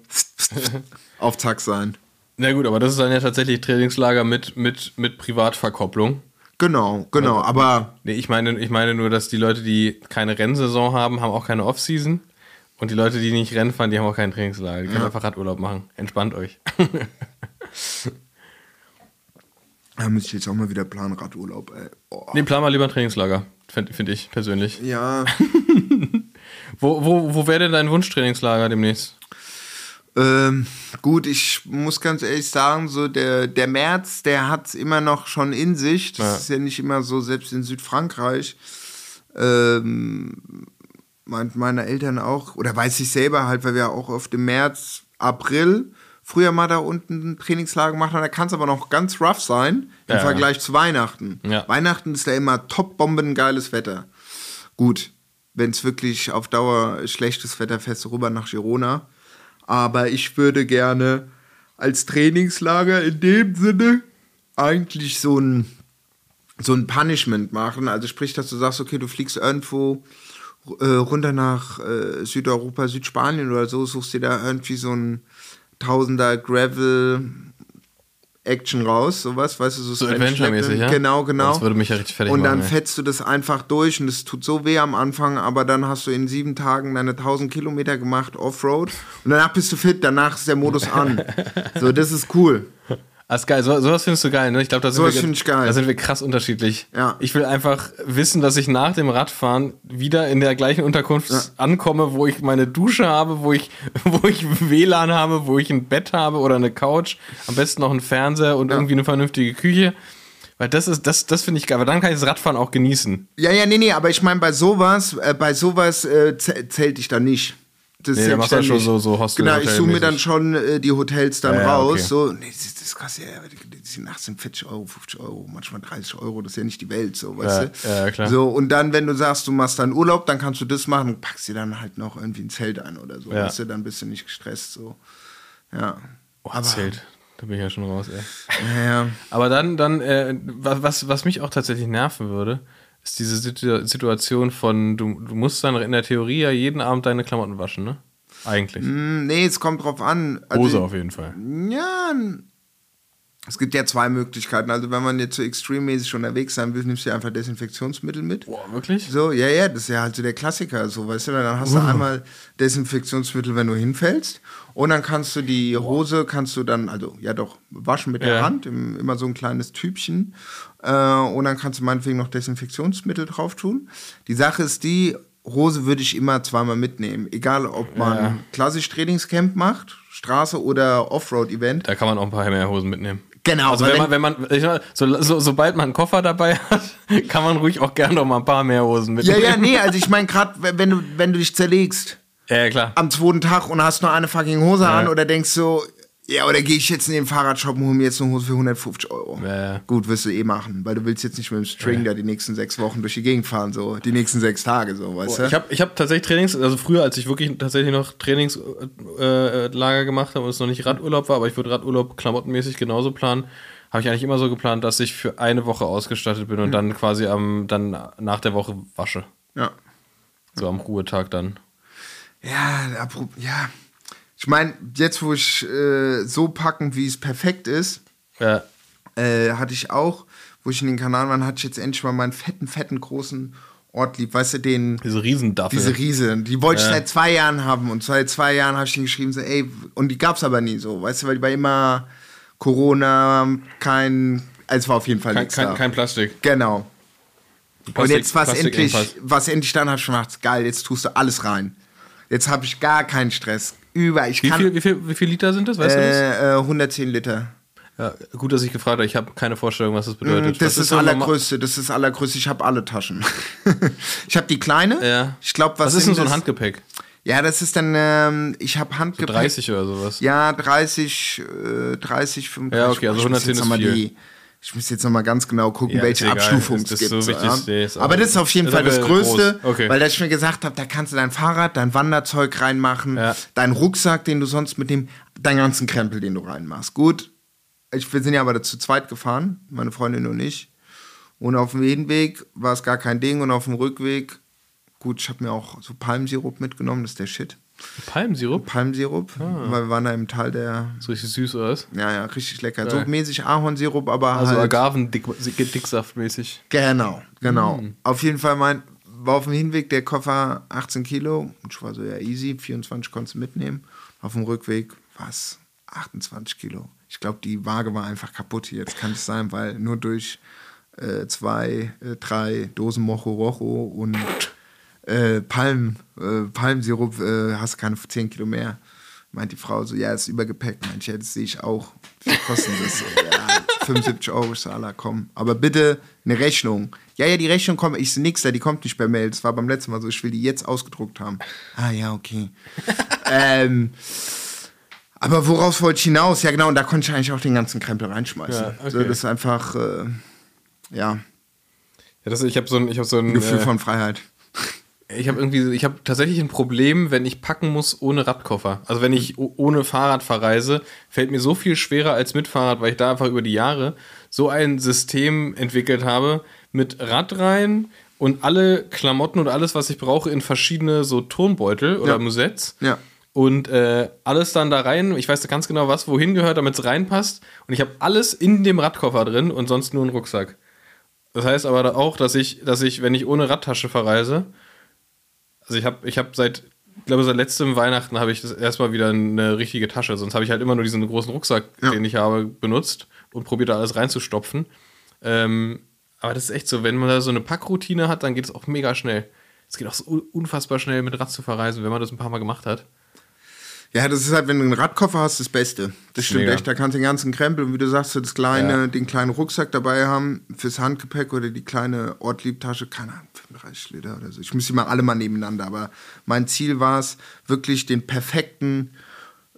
auf Zack sein. Na gut, aber das ist dann ja tatsächlich Trainingslager mit, mit, mit Privatverkopplung. Genau, genau, aber Nee, ich meine, ich meine nur, dass die Leute, die keine Rennsaison haben, haben auch keine Off-Season. Und die Leute, die nicht Rennen fahren, die haben auch keinen Trainingslager. Die können einfach Radurlaub machen. Entspannt euch. Da müsste ich jetzt auch mal wieder planen, Radurlaub, ey. Oh. nee, plan mal lieber ein Trainingslager. Finde find ich persönlich. Ja, Wo, wo, wo wäre denn dein Wunschtrainingslager demnächst? ähm, gut, ich muss ganz ehrlich sagen, so der, der März, der hat immer noch schon in sich. Das Ja. ist ja nicht immer so, selbst in Südfrankreich. Ähm, meint meine Eltern auch, oder weiß ich selber halt, weil wir auch oft im März, April früher mal da unten ein Trainingslager gemacht haben. Da kann es aber noch ganz rough sein im Ja. Vergleich zu Weihnachten. Ja. Weihnachten ist da immer top bombengeiles Wetter. Gut, wenn es wirklich auf Dauer schlechtes Wetter fährst rüber nach Girona. Aber ich würde gerne als Trainingslager in dem Sinne eigentlich so ein, so ein Punishment machen. Also sprich, dass du sagst, okay, du fliegst irgendwo äh, runter nach äh, Südeuropa, Südspanien oder so, suchst dir da irgendwie so ein Tausender Gravel Action raus, sowas, weißt du, so, So Adventure-mäßig, ja? Genau, genau. Das würde mich ja richtig fertig Und dann machen, fetzt du das einfach durch und es tut so weh am Anfang, aber dann hast du in sieben Tagen deine 1000 Kilometer gemacht Offroad und danach bist du fit, danach ist der Modus an. so, das ist cool. Das ist geil. So, sowas findest du geil, ne? Ich glaube, da sind Sowas wir find ich geil. Da sind wir krass unterschiedlich. Ja. Ich will einfach wissen, dass ich nach dem Radfahren wieder in der gleichen Unterkunft ankomme, wo ich meine Dusche habe, wo ich, wo ich WLAN habe, wo ich ein Bett habe oder eine Couch, am besten noch einen Fernseher und irgendwie eine vernünftige Küche. Weil das ist, das, das finde ich geil, weil dann kann ich das Radfahren auch genießen. Ja, ja, nee, nee, aber ich meine, bei sowas, äh, bei sowas äh, zäh- zählt ich dann nicht. Das Nee, machst du dann schon so- so Hostel- Genau, ich suche mir dann schon äh, die Hotels dann Ja, ja, raus. okay. So, nee, das, das ist krass, ja, die, die sind nachts sind 40 Euro, 50 Euro, manchmal 30 Euro, das ist ja nicht die Welt, so, weißt Ja, du? ja, klar. So, und dann, wenn du sagst, du machst dann Urlaub, dann kannst du das machen, packst dir dann halt noch irgendwie ein Zelt ein oder so, Ja. weißt du, dann bist du nicht gestresst, so. Ja. Oh, Zelt. Da bin ich ja schon raus, ey. Ja. Aber dann, dann äh, was, was mich auch tatsächlich nerven würde, ist diese Situ Situation von, du, du musst dann in der Theorie ja jeden Abend deine Klamotten waschen, ne? Eigentlich. Hm, Nee, es kommt drauf an. Also, Hose auf jeden Fall. Ja, es gibt ja zwei Möglichkeiten. Also wenn man jetzt so extremmäßig unterwegs sein will, nimmst du einfach Desinfektionsmittel mit. Boah, wirklich? So, ja, ja, das ist ja halt so der Klassiker, so, weißt du, dann hast du einmal Desinfektionsmittel, wenn du hinfällst und dann kannst du die Hose, kannst du dann, also, ja doch, waschen mit der Ja. Hand, im, immer so ein kleines Tübchen äh, und dann kannst du meinetwegen noch Desinfektionsmittel drauf tun. Die Sache ist die, Hose würde ich immer zweimal mitnehmen, egal ob man Ja. klassisch Trainingscamp macht, Straße oder Offroad-Event. Da kann man auch ein paar mehr Hosen mitnehmen. Genau, Also wenn man, wenn man, mal, so, so, sobald man einen Koffer dabei hat, kann man ruhig auch gerne noch mal ein paar mehr Hosen ja, mitnehmen. ja, nee, also ich meine gerade, wenn du, wenn du dich zerlegst, Ja, ja, klar. am zweiten Tag und hast nur eine fucking Hose Ja. an oder denkst so, ja, oder gehe ich jetzt in den Fahrradshop und hole mir jetzt eine Hose für 150 Euro. Ja, ja. Gut, wirst du eh machen, weil du willst jetzt nicht mit dem String da die nächsten sechs Wochen durch die Gegend fahren, so die nächsten sechs Tage, so, weißt du? Ich habe ich hab tatsächlich Trainings, also früher, als ich wirklich tatsächlich noch Trainingslager äh, Lager gemacht habe und es noch nicht Radurlaub war, aber ich würde Radurlaub klamottenmäßig genauso planen, habe ich eigentlich immer so geplant, dass ich für eine Woche ausgestattet bin und dann quasi am, dann nach der Woche wasche. ja. So am Ruhetag dann. Ja, ja. Ich meine, jetzt wo ich äh, so packen, wie es perfekt ist, Ja, äh, hatte ich auch, wo ich in den Kanal war, hatte ich jetzt endlich mal meinen fetten, fetten, großen Ort lieb. Weißt du, den, diese Riesendaffel. diese Riese, die wollte ich Ja. seit zwei Jahren haben. Und seit zwei Jahren habe ich den geschrieben, so, ey, und die gab es aber nie so, weißt du, weil die war immer Corona, kein, also es war auf jeden Fall kein, nichts da. kein, kein Plastik. Genau. und Plastik- jetzt was endlich, was endlich dann habe ich gemacht, geil, jetzt tust du alles rein. Jetzt habe ich gar keinen Stress. Über, ich Wie kann viel, wie, viel, wie viel Liter sind das? Weißt du das? äh, äh, 110 Liter. Ja, gut, dass ich gefragt habe. Ich habe keine Vorstellung, was das bedeutet. Mm, Das ist das so normal- allergrößte, das ist allergrößte. Ich habe alle Taschen. ich habe die kleine. Ja. Ich glaube, was, Was ist denn so ein? Handgepäck? Ja, das ist dann, ähm, ich habe Handgepäck. 30 oder sowas. Ja, 30, äh, 30, 35. Ja, okay, also Ich muss 110 jetzt ist viel. die- Ich muss jetzt noch mal ganz genau gucken, Ja, welche Ist es gibt. so wichtig? ja. Ist aber das ist auf jeden ist Fall das Größte. Okay. weil ich mir gesagt habe, da kannst du dein Fahrrad, dein Wanderzeug reinmachen, Ja. deinen Rucksack, den du sonst mit dem, deinen ganzen Krempel, den du reinmachst. Gut, ich, wir sind ja aber zu zweit gefahren, meine Freundin und ich. Und auf dem Hinweg war es gar kein Ding und auf dem Rückweg, gut, ich habe mir auch so Palmsirup mitgenommen, das ist der Shit. Palmsirup? Palmsirup, Ah. weil wir waren da im Tal der So richtig süß oder was? ja, ja, richtig lecker. Ja. So mäßig Ahornsirup, aber Also halt. Agaven-Dicksaft-mäßig. Genau, genau. Mm. Auf jeden Fall mein, war auf dem Hinweg der Koffer 18 Kilo. Und ich war so, ja, easy, 24 konntest du mitnehmen. Auf dem Rückweg war es 28 Kilo. Ich glaube, die Waage war einfach kaputt hier. Das kann es sein, weil nur durch äh, zwei, äh, drei Dosen Mocho Rojo und äh, Palm, äh, Palmsirup äh, hast du keine 10 Kilo mehr. Meint die Frau so, ja, ist Übergepäck. Meint ich, ja, das sehe ich auch. Wie kostet das? So, ja, 75 Euro, Allah, komm. Aber bitte eine Rechnung. Ja, ja, die Rechnung kommt, ich sehe nix da, die kommt nicht per Mail. Das war beim letzten Mal so, ich will die jetzt ausgedruckt haben. Ah, ja, okay. ähm, aber woraus wollte ich hinaus? Ja, genau, und da konnte ich eigentlich auch den ganzen Krempel reinschmeißen. Ja, okay. so, das ist einfach, äh, ja, Ja, das, ich habe so ein, ich hab so ein Gefühl äh, von Freiheit. Ich habe irgendwie, ich habe tatsächlich ein Problem, wenn ich packen muss ohne Radkoffer. Also wenn ich o- ohne Fahrrad verreise, fällt mir so viel schwerer als mit Fahrrad, weil ich da einfach über die Jahre so ein System entwickelt habe mit Rad rein und alle Klamotten und alles, was ich brauche, in verschiedene so Turnbeutel oder Ja. Musetts. Ja. Und äh, alles dann da rein. Ich weiß ganz genau, was wohin gehört, damit es reinpasst. Und ich habe alles in dem Radkoffer drin und sonst nur einen Rucksack. Das heißt aber auch, dass ich, dass ich, wenn ich ohne Radtasche verreise, also ich habe ich hab seit, ich glaube seit letztem Weihnachten habe ich das erstmal wieder eine richtige Tasche. Sonst habe ich halt immer nur diesen großen Rucksack, Ja. den ich habe, benutzt und probiert da alles reinzustopfen. Ähm, aber das ist echt so, wenn man da so eine Packroutine hat, dann geht es auch mega schnell. Es geht auch so un- unfassbar schnell mit Rad zu verreisen, wenn man das ein paar Mal gemacht hat. Ja, das ist halt, wenn du einen Radkoffer hast, das Beste. Das stimmt Mega. echt. Da kannst du den ganzen Krempel und wie du sagst, so das kleine, Ja. den kleinen Rucksack dabei haben fürs Handgepäck oder die kleine Ortliebtasche, keine Ahnung, 35 Liter oder so. Ich muss die mal alle mal nebeneinander. Aber mein Ziel war es, wirklich den perfekten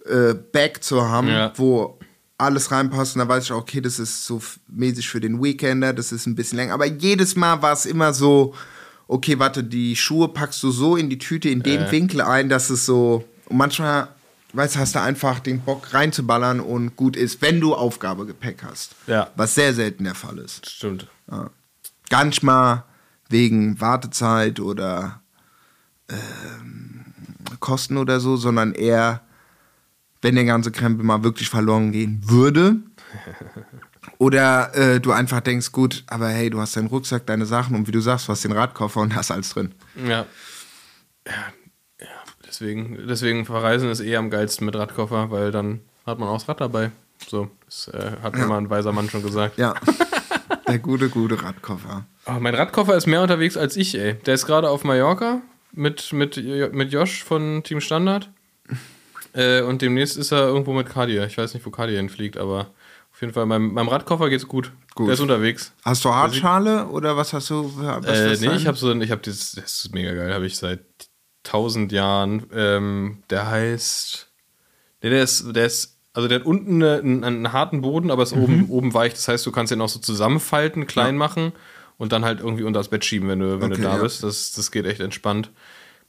äh, Bag zu haben, Ja. wo alles reinpasst. Und da weiß ich auch, okay, das ist so mäßig für den Weekender, das ist ein bisschen länger. Aber jedes Mal war es immer so, okay, warte, die Schuhe packst du so in die Tüte in dem Äh. Winkel ein, dass es so. Und manchmal, weißt du, hast du einfach den Bock reinzuballern und gut ist, wenn du Aufgabegepäck hast. Ja. Was sehr selten der Fall ist. Stimmt. Gar nicht mal wegen Wartezeit oder ähm, Kosten oder so, sondern eher, wenn der ganze Krempel mal wirklich verloren gehen würde. Oder äh, du einfach denkst, gut, aber hey, du hast deinen Rucksack, deine Sachen und wie du sagst, du hast den Radkoffer und hast alles drin. Ja. Ja, ja. Deswegen, deswegen verreisen ist eh am geilsten mit Radkoffer, weil dann hat man auch das Rad dabei. So, das äh, hat mir mal ein weiser Mann schon gesagt. Ja. der gute, gute Radkoffer. Oh, mein Radkoffer ist mehr unterwegs als ich, ey. Der ist gerade auf Mallorca mit, mit, mit Josh von Team Standard. Äh, und demnächst ist er irgendwo mit Kadir. Ich weiß nicht, wo Kadir hinfliegt, aber auf jeden Fall, meinem, meinem Radkoffer geht's gut. Gut. Der ist unterwegs. Hast du Hartschale oder was hast du? Was Äh, nee, ich habe so ein, ich habe dieses, das ist mega geil, habe ich seit tausend Jahren. Ähm, der heißt, nee, der ist, der ist, also der hat unten eine, einen, einen harten Boden, aber ist Mhm. oben, oben weich. Das heißt, du kannst den auch so zusammenfalten, klein machen und dann halt irgendwie unter das Bett schieben, wenn du, wenn Okay, du da ja. bist. Das, das geht echt entspannt.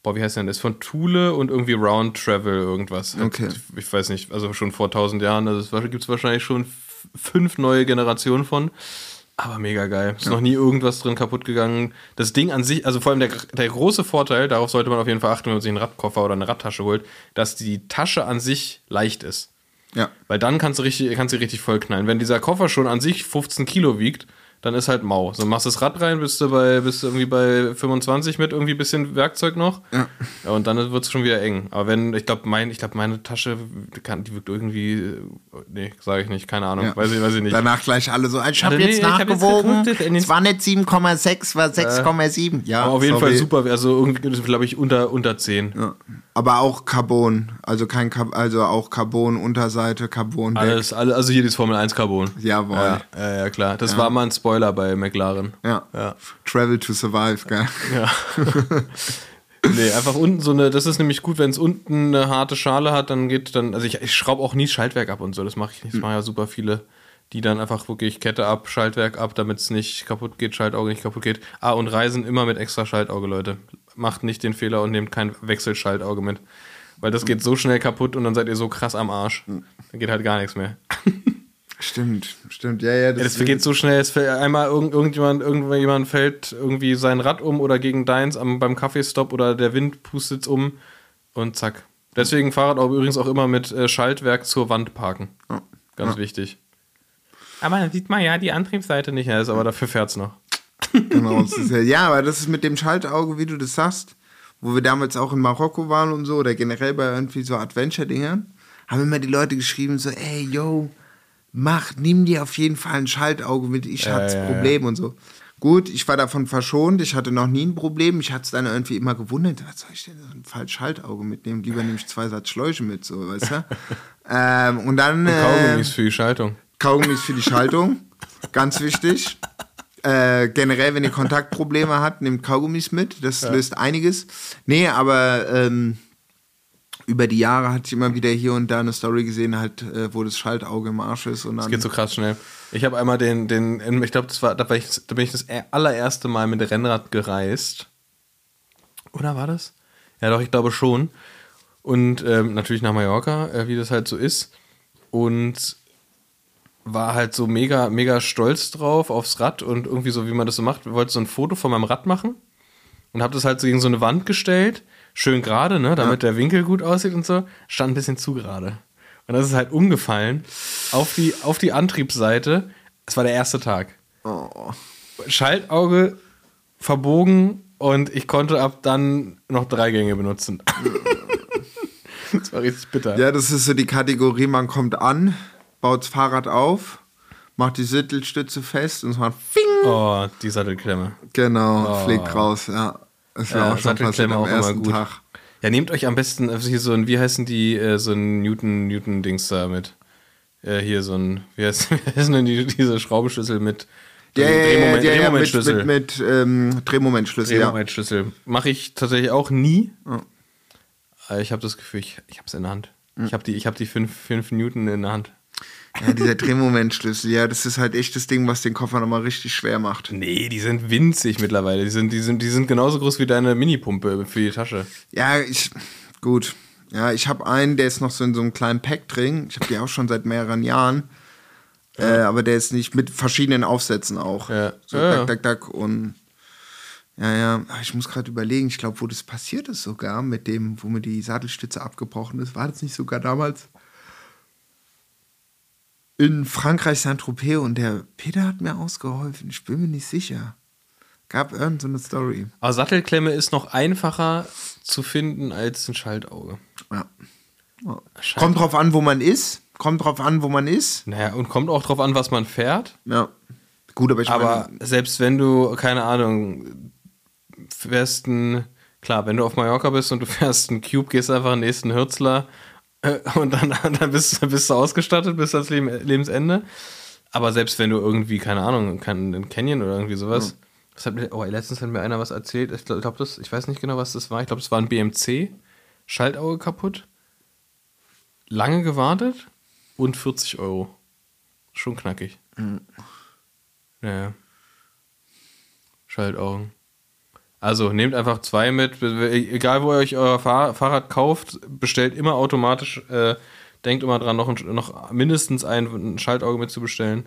Boah, wie heißt der denn? Das ist von Thule und irgendwie Round Travel irgendwas. Okay. Ich weiß nicht, also schon vor tausend Jahren. Also es gibt es wahrscheinlich schon fünf neue Generationen von. Aber mega geil. Ist noch nie irgendwas drin kaputt gegangen. Das Ding an sich, also vor allem der, der große Vorteil, darauf sollte man auf jeden Fall achten, wenn man sich einen Radkoffer oder eine Radtasche holt, dass die Tasche an sich leicht ist. Ja. Weil dann kannst du richtig, kannst du richtig voll knallen. Wenn dieser Koffer schon an sich 15 Kilo wiegt, dann ist halt mau. So machst du das Rad rein, bist du bei, bist du irgendwie bei 25 mit irgendwie bisschen Werkzeug noch. Ja. Ja, und dann wird es schon wieder eng. Aber wenn, ich glaube, mein, ich glaube, meine Tasche, die wirkt irgendwie, äh, nee, sage ich nicht, keine Ahnung, Ja. weiß ich, weiß ich nicht. Danach gleich alle so, ich habe Also, nee, jetzt hab jetzt nachgewogen, es war nicht 7,6, war 6,7. Ja, Aber auf jeden sorry. Fall super, also irgendwie, glaube ich, unter, unter 10. Ja. Aber auch Carbon, also kein Car also auch Carbon Unterseite, Carbon. Alles, alle, also hier dieses Formel 1 Carbon. Jawohl. Ja, ja, ja klar. Das war mal ein Spoiler bei McLaren. Ja. Ja. Travel to survive, gell? Ja. nee, einfach unten so eine, das ist nämlich gut, wenn es unten eine harte Schale hat, dann geht dann, also ich, ich schraube auch nie Schaltwerk ab und so, das mache ich nicht, das machen ja super viele, die dann einfach wirklich Kette ab, Schaltwerk ab, damit es nicht kaputt geht, Schaltauge nicht kaputt geht. Ah, und reisen immer mit extra Schaltauge, Leute. Macht nicht den Fehler und nehmt kein Wechselschaltauge mit. Weil das geht so schnell kaputt und dann seid ihr so krass am Arsch. Dann geht halt gar nichts mehr. Stimmt, stimmt. Ja, ja, Ja, das vergeht so schnell. Es fällt einmal irgend, irgendjemand, irgendjemand fällt irgendwie sein Rad um oder gegen deins am, beim Kaffeestopp oder der Wind pustet um und zack. Deswegen Fahrrad auch übrigens auch immer mit äh, Schaltwerk zur Wand parken. Ganz wichtig. Aber dann sieht man ja die Antriebsseite nicht, ja, ist aber dafür fährt's noch. genau. es ja, ja, aber das ist mit dem Schaltauge, wie du das sagst, wo wir damals auch in Marokko waren und so, oder generell bei irgendwie so Adventure-Dingern, haben immer die Leute geschrieben, so, ey, yo, mach, nimm dir auf jeden Fall ein Schaltauge mit, ich Ja, hatte ja, Problem und so. Gut, ich war davon verschont, ich hatte noch nie ein Problem, ich hatte es dann irgendwie immer gewundert, was soll ich denn so ein falsch Schaltauge mitnehmen? Lieber nehme ich zwei Satz Schläuche mit, so, weißt du? ähm, und dann. äh, Kaugummis für die Schaltung. Kaugummis für die Schaltung, ganz wichtig. Äh, generell, wenn ihr Kontaktprobleme habt, nehmt Kaugummis mit. Das löst einiges. Nee, aber ähm, über die Jahre hatte ich immer wieder hier und da eine Story gesehen, halt, äh, wo das Schaltauge im Arsch ist. Und dann, Das geht so krass schnell. Ich habe einmal den, den, ich glaube, das war, da, war ich, da bin ich das allererste Mal mit Rennrad gereist. Oder war das? Ja, doch, ich glaube schon. Und ähm, natürlich nach Mallorca, äh, wie das halt so ist. Und war halt so mega, mega stolz drauf aufs Rad und irgendwie so, wie man das so macht. Wollte so ein Foto von meinem Rad machen und habe das halt so gegen so eine Wand gestellt. Schön gerade, ne, damit der Winkel gut aussieht und so. Stand ein bisschen zu gerade. Und das ist halt umgefallen auf die, auf die Antriebsseite. Es war der erste Tag. oh, Schaltauge verbogen und ich konnte ab dann noch drei Gänge benutzen. das war richtig bitter. ja, das ist so die Kategorie, man kommt an, baut das Fahrrad auf, macht die Sattelstütze fest und es macht Fing. Oh, die Sattelklemme. Genau, Oh. fliegt raus, ja. Das war Ja, auch schon passiert Sattelklemme am auch immer ersten gut. Tag. Ja, nehmt euch am besten also hier so ein, wie heißen die, äh, so ein Newton, Newton-Dings da mit. Äh, hier so ein, wie, heißt, wie heißen denn die, diese Schraubenschlüssel mit Ja, ja, ja, ja, ja, mit, Drehmomentschlüssel. mit, mit ähm, Drehmomentschlüssel, ja. Drehmomentschlüssel. Mache ich tatsächlich auch nie. Aber ich habe das Gefühl, ich, ich habe es in der Hand. Ich habe die, ich hab die 5 Newton in der Hand. Ja, dieser Drehmomentschlüssel, ja, das ist halt echt das Ding, was den Koffer nochmal richtig schwer macht. Nee, die sind winzig mittlerweile. Die sind, die sind, die sind genauso groß wie deine Minipumpe für die Tasche. Ja, ich, gut. Ja, ich habe einen, der ist noch so in so einem kleinen Pack drin. Ich habe die auch schon seit mehreren Jahren. Äh, aber der ist nicht mit verschiedenen Aufsätzen auch. Ja. So, Ja, ja. dack, dack, dack. Und ja, ja, Ah, ich muss gerade überlegen, ich glaube, wo das passiert ist sogar, mit dem, wo mir die Sattelstütze abgebrochen ist, war das nicht sogar damals in Frankreich Saint-Tropez und der Peter hat mir ausgeholfen. Ich bin mir nicht sicher. Gab irgend so eine Story. Aber Sattelklemme ist noch einfacher zu finden als ein Schaltauge. Ja. Scheiße. Kommt drauf an, wo man ist. Kommt drauf an, wo man ist. Naja, und kommt auch drauf an, was man fährt. Ja. Gut, aber ich Aber meine, selbst wenn du, keine Ahnung, fährst ein, klar, wenn du auf Mallorca bist und du fährst einen Cube, gehst einfach in den nächsten Hürzler und dann, dann bist, bist du ausgestattet bis ans Leben, Lebensende. Aber selbst wenn du irgendwie, keine Ahnung, einen Canyon oder irgendwie sowas. Das hat mir, oh, letztens hat mir einer was erzählt. Ich glaube, glaub, das, ich weiß nicht genau, was das war. Ich glaube, das war ein BMC. Schaltauge kaputt. Lange gewartet und 40 Euro. Schon knackig. Ja. Schaltaugen. Also nehmt einfach zwei mit. Egal wo ihr euch euer Fahr Fahrrad kauft, bestellt immer automatisch. Äh, denkt immer dran, noch, ein, noch mindestens ein, ein Schaltauge mitzubestellen.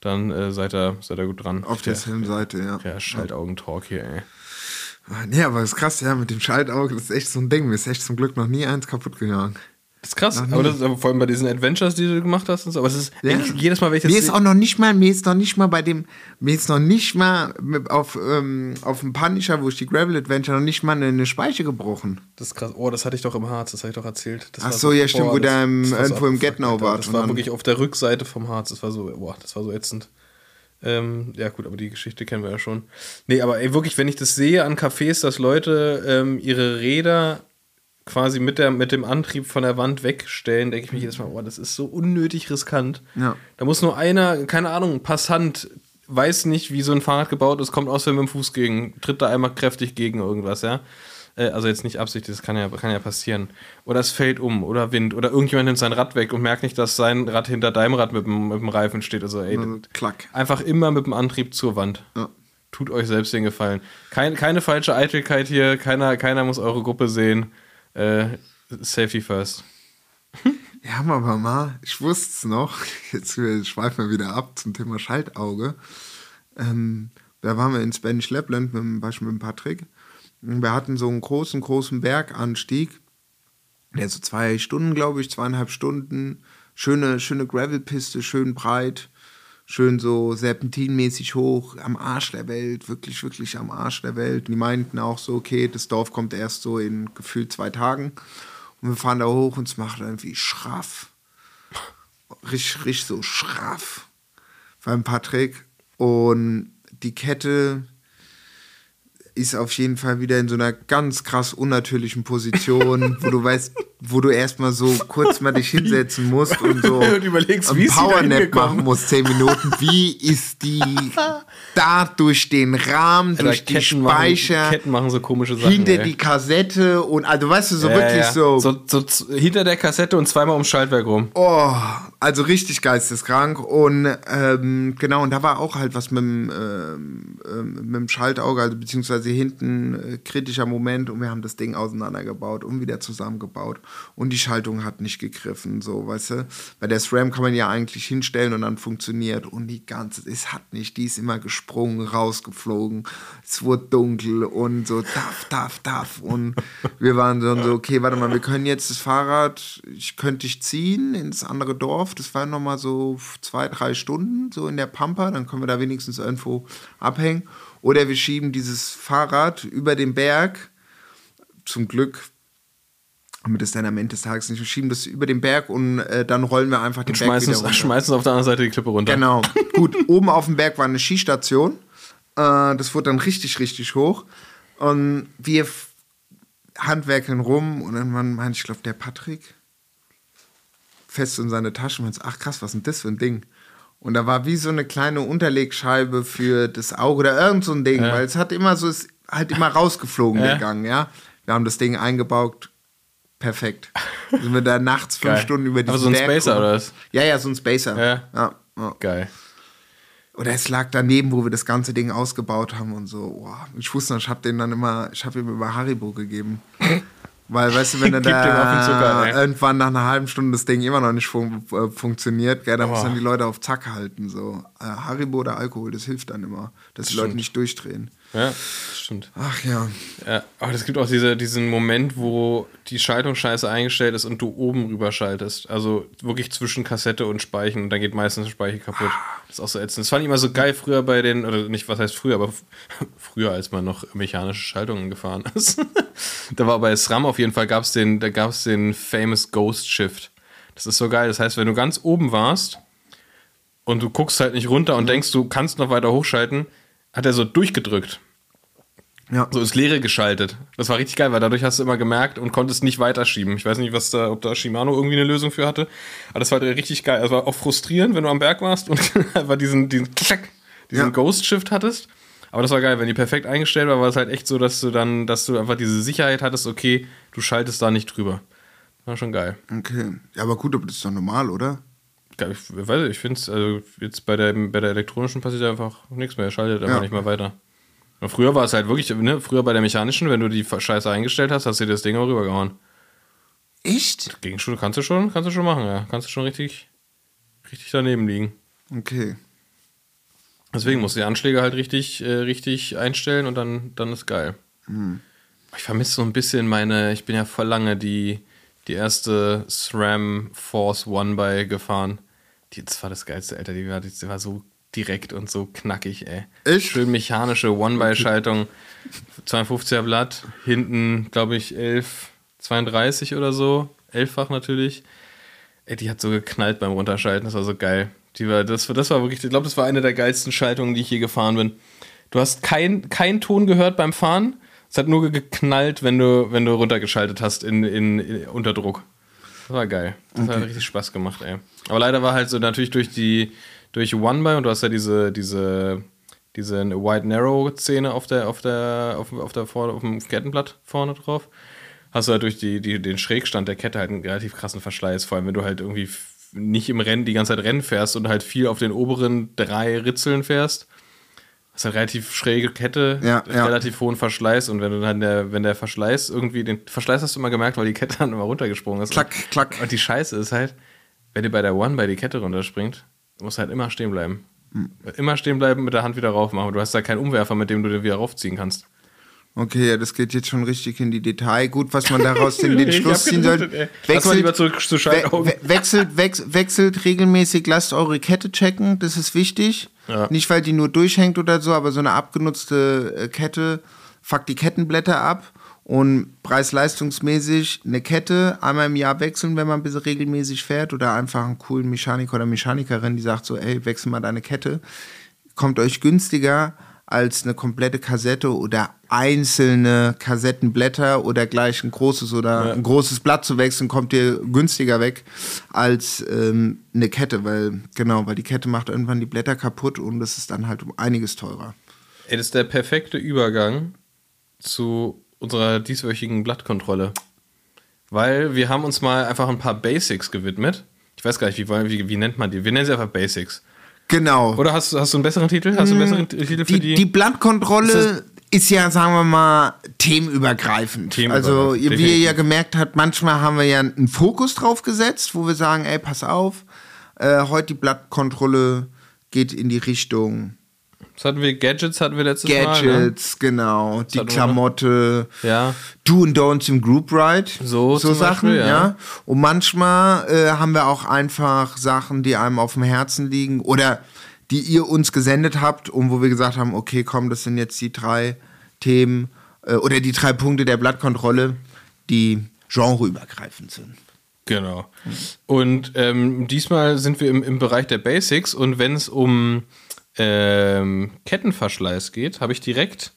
Dann äh, seid, ihr, seid ihr gut dran. auf derselben Seite, ja. Ja, Schaltaugen-Talk hier, ey. Nee, aber das ist krass, ja, mit dem Schaltauge, das ist echt so ein Ding. Mir ist echt zum Glück noch nie eins kaputt gegangen. Das ist krass. Aber das ist aber vor allem bei diesen Adventures, die du gemacht hast und so. Aber es ist Ja. ich, jedes Mal, wenn ich das Mir ist auch noch nicht mal, mir ist noch nicht mal bei dem, mir ist noch nicht mal auf, ähm, auf dem Punisher, wo ich die Gravel Adventure noch nicht mal eine, eine Speiche gebrochen. Das ist krass. Oh, das hatte ich doch im Harz, das hatte ich doch erzählt. Das Ach war so, ja, stimmt, wo im- das war irgendwo im Alter. wart Das war wirklich auf der Rückseite vom Harz. Das war so, boah, das war so ätzend. Ähm, ja, gut, aber die Geschichte kennen wir ja schon. Nee, aber ey, wirklich, wenn ich das sehe an Cafés, dass Leute ähm, ihre Räder quasi mit, der, mit dem Antrieb von der Wand wegstellen, denke ich mir jedes Mal, boah, das ist so unnötig riskant. Ja. Da muss nur einer, keine Ahnung, ein Passant, weiß nicht, wie so ein Fahrrad gebaut ist, kommt aus mit dem Fuß gegen, tritt da einmal kräftig gegen irgendwas, ja. Äh, Also jetzt nicht absichtlich, das kann ja, kann ja passieren. Oder es fällt um, oder Wind, oder irgendjemand nimmt sein Rad weg und merkt nicht, dass sein Rad hinter deinem Rad mit dem, mit dem Reifen steht. Also ey, Also, klack. einfach immer mit dem Antrieb zur Wand. Ja. Tut euch selbst den Gefallen. Kein, keine falsche Eitelkeit hier, keiner, keiner muss eure Gruppe sehen. Äh, Safety first. Ja, aber mal, ich wusste es noch, jetzt schweifen wir wieder ab zum Thema Schaltauge. Ähm, da waren wir in Spanish Lapland mit, dem- Beispiel mit Patrick. Wir hatten so einen großen, großen Berganstieg, der so zwei Stunden, glaube ich, zweieinhalb Stunden. Schöne, schöne Gravelpiste, schön breit, schön so serpentinmäßig hoch, am Arsch der Welt, wirklich, wirklich am Arsch der Welt. Und die meinten auch so, okay, das Dorf kommt erst so in gefühlt zwei Tagen. Und wir fahren da hoch und es macht irgendwie schraff. Richtig, richtig so schraff beim Patrick. Und die Kette ist auf jeden Fall wieder in so einer ganz krass unnatürlichen Position, wo du weißt, wo du erstmal so kurz mal dich hinsetzen musst und so Und überlegst, wie ein ist sie da Powernap machen musst, zehn Minuten. Wie ist die da durch den Rahmen, Alter, durch die Ketten machen, Speicher, Ketten machen so komische Sachen. hinter ey. die Kassette und also weißt du, so Ja, wirklich ja. so, so, so hinter der Kassette und zweimal ums Schaltwerk rum. Oh, also richtig geisteskrank. Und ähm, genau, und da war auch halt was mit dem, ähm, ähm, mit dem Schaltauge, also beziehungsweise hinten äh, kritischer Moment und wir haben das Ding auseinandergebaut und wieder zusammengebaut. Und die Schaltung hat nicht gegriffen, so, weißt du? Bei der SRAM kann man ja eigentlich hinstellen und dann funktioniert. Und die ganze, es hat nicht, die ist immer gesprungen, rausgeflogen. Es wurde dunkel und so, daff, daff, daff. Und wir waren dann so, okay, warte mal, wir können jetzt das Fahrrad, ich könnte dich ziehen ins andere Dorf. Das waren nochmal so zwei, drei Stunden, so in der Pampa. Dann können wir da wenigstens irgendwo abhängen. Oder wir schieben dieses Fahrrad über den Berg. Zum Glück wir das dann am Ende des Tages nicht. Wir schieben das über den Berg und äh, dann rollen wir einfach den Berg wieder es, runter. schmeißen es auf der anderen Seite die Klippe runter. Genau. Gut, oben auf dem Berg war eine Skistation. Äh, das wurde dann richtig, richtig hoch. Und wir handwerkeln rum und dann meinte ich, glaube, der Patrick fest in seine Tasche und meinte, ach krass, was ist denn das für ein Ding? Und da war wie so eine kleine Unterlegscheibe für das Auge oder irgend so ein Ding, weil es hat immer so, ist halt immer rausgeflogen Ja. gegangen, ja. Wir haben das Ding eingebaut, perfekt. Sind wir da nachts fünf Geil. Stunden über diesen Aber so ein Berg Spacer oder was? Ja, ja, so ein Spacer. Ja. ja, ja. Geil. Oder es lag daneben, wo wir das ganze Ding ausgebaut haben und so. Boah, ich wusste noch, ich habe den dann immer, ich habe ihm über Haribo gegeben. Weil, weißt du, wenn auf den Zucker, da ey. irgendwann nach einer halben Stunde das Ding immer noch nicht fun äh, funktioniert, gell, dann muss Boah. dann die Leute auf Zack halten. So. Äh, Haribo oder Alkohol, das hilft dann immer, dass die Leute stimmt. nicht durchdrehen. Ja, das stimmt. Ach ja. Ja, aber es gibt auch diese, diesen Moment, wo die Schaltung scheiße eingestellt ist und du oben rüber schaltest. Also wirklich zwischen Kassette und Speichen und dann geht meistens der Speicher kaputt. Das ist auch so ätzend. Das fand ich immer so geil früher bei den, oder nicht, was heißt früher, aber früher, als man noch mechanische Schaltungen gefahren ist. da war bei SRAM auf jeden Fall, gab es den, da gab es den Famous Ghost Shift. Das ist so geil. Das heißt, wenn du ganz oben warst und du guckst halt nicht runter und denkst, du kannst noch weiter hochschalten, hat er so durchgedrückt Ja. so ins Leere geschaltet. Das war richtig geil, weil dadurch hast du immer gemerkt und konntest nicht weiterschieben. Ich weiß nicht, was da, ob da Shimano irgendwie eine Lösung für hatte, aber das war richtig geil. Es war auch frustrierend, wenn du am Berg warst und einfach diesen, diesen Klack, diesen Ja. Ghost Shift hattest. Aber das war geil, wenn die perfekt eingestellt war, war es halt echt so, dass du dann, dass du einfach diese Sicherheit hattest, okay, du schaltest da nicht drüber. War schon geil. Okay. Ja, aber gut, aber das ist doch normal, oder? Ich weiß nicht, ich finde es, also jetzt bei der, bei der elektronischen passiert einfach nichts mehr, er schaltet einfach Ja. nicht mehr weiter. Und früher war es halt wirklich, ne, früher bei der mechanischen, wenn du die Scheiße eingestellt hast, hast du dir das Ding auch rübergehauen. Echt? Gegen schon, kannst du schon, kannst du schon machen, ja. Kannst du schon richtig, richtig daneben liegen. Okay. Deswegen musst du die Anschläge halt richtig, äh, richtig einstellen und dann, dann ist geil. Ich vermisse so ein bisschen meine, ich bin ja voll lange die, die erste SRAM Force One by gefahren. Die, das war das geilste, Alter. Die war, die war so direkt und so knackig, ey. Echt? Schön mechanische One-by-Schaltung. 52er Blatt, hinten, glaube ich, 11, 32 oder so. Elffach natürlich. Ey, die hat so geknallt beim Runterschalten, das war so geil. Die war, das, war- das war wirklich, ich glaube, das war eine der geilsten Schaltungen, die ich je gefahren bin. Du hast keinen kein Ton gehört beim Fahren. Es hat nur geknallt, wenn du, wenn du runtergeschaltet hast in, in, in unter Druck. Das war geil. Das hat richtig Spaß gemacht, ey. Aber leider war halt so natürlich durch die, durch One by und du hast ja diese, diese, diese Wide Narrow Szene auf der, auf der, auf, auf der vorne, auf dem Kettenblatt vorne drauf. Hast du halt durch die, die, den Schrägstand der Kette halt einen relativ krassen Verschleiß, vor allem wenn du halt irgendwie nicht im Rennen die ganze Zeit Rennen fährst und halt viel auf den oberen drei Ritzeln fährst. Hast halt relativ schräge Kette, Ja, ja. relativ hohen Verschleiß und wenn du dann der, wenn der Verschleiß irgendwie, den Verschleiß hast du immer gemerkt, weil die Kette dann immer runtergesprungen ist. Klack, klack. Und die Scheiße ist halt, wenn dir bei der One bei die Kette runterspringt, du musst halt immer stehen bleiben. Hm. Immer stehen bleiben, mit der Hand wieder rauf machen. Du hast da keinen Umwerfer, mit dem du den wieder raufziehen kannst. Okay, ja, das geht jetzt schon richtig in die Detail. Gut, was man daraus den, den Schluss ziehen gedacht, soll. ey. Lass mal lieber zurück zu Schaltaugen. we wechselt, wex wechselt regelmäßig, lasst eure Kette checken, das ist wichtig. Ja. Nicht, weil die nur durchhängt oder so, aber so eine abgenutzte äh, Kette fuckt die Kettenblätter ab. Und preis-leistungsmäßig eine Kette einmal im Jahr wechseln, wenn man ein bisschen regelmäßig fährt oder einfach einen coolen Mechaniker oder Mechanikerin, die sagt so, ey, wechsel mal deine Kette, kommt euch günstiger als eine komplette Kassette oder einzelne Kassettenblätter oder gleich ein großes oder ein großes Blatt zu wechseln, kommt ihr günstiger weg als ähm, eine Kette, weil genau, weil die Kette macht irgendwann die Blätter kaputt und das ist dann halt um einiges teurer. Ey, das ist der perfekte Übergang zu unserer dieswöchigen Blattkontrolle. Weil wir haben uns mal einfach ein paar Basics gewidmet. Ich weiß gar nicht, wie, wie, wie nennt man die? Wir nennen sie einfach Basics. Genau. Oder hast, du- hast du einen besseren Titel? Hast du einen besseren Titel für die, die? die Blattkontrolle ist ja, sagen wir mal, themenübergreifend. Themenübergreifend, also, wie ihr ja gemerkt habt, manchmal haben wir ja einen Fokus drauf gesetzt, wo wir sagen, ey, pass auf, äh, heute die Blattkontrolle geht in die Richtung Was hatten wir? Gadgets hatten wir letztes Mal. Ne? Gadgets, genau, die hatten wir noch? Klamotte, Ja. Do and Don'ts im Group Ride. So so Sachen, Beispiel, ja. ja. Und manchmal äh, haben wir auch einfach Sachen, die einem auf dem Herzen liegen oder die ihr uns gesendet habt und wo wir gesagt haben, okay, komm, das sind jetzt die drei Themen äh, oder die drei Punkte der Blattkontrolle, die genreübergreifend sind. Genau. Und ähm, diesmal sind wir im, im Bereich der Basics und wenn es um ähm, Kettenverschleiß geht, habe ich direkt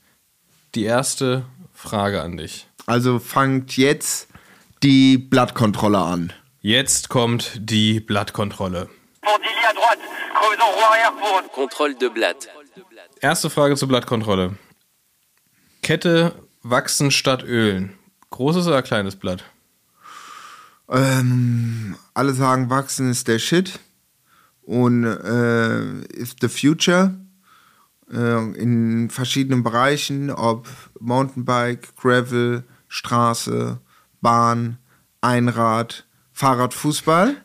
die erste Frage an dich. Also fangt jetzt die Blattkontrolle an. Jetzt kommt die Blattkontrolle. Contrôle de Blatt. Erste Frage zur Blattkontrolle. Kette wachsen statt ölen. Großes oder kleines Blatt? Ähm, alle sagen, wachsen ist der Shit und äh, ist the future äh, in verschiedenen Bereichen, ob Mountainbike, Gravel, Straße, Bahn, Einrad, Fahrrad, Fußball.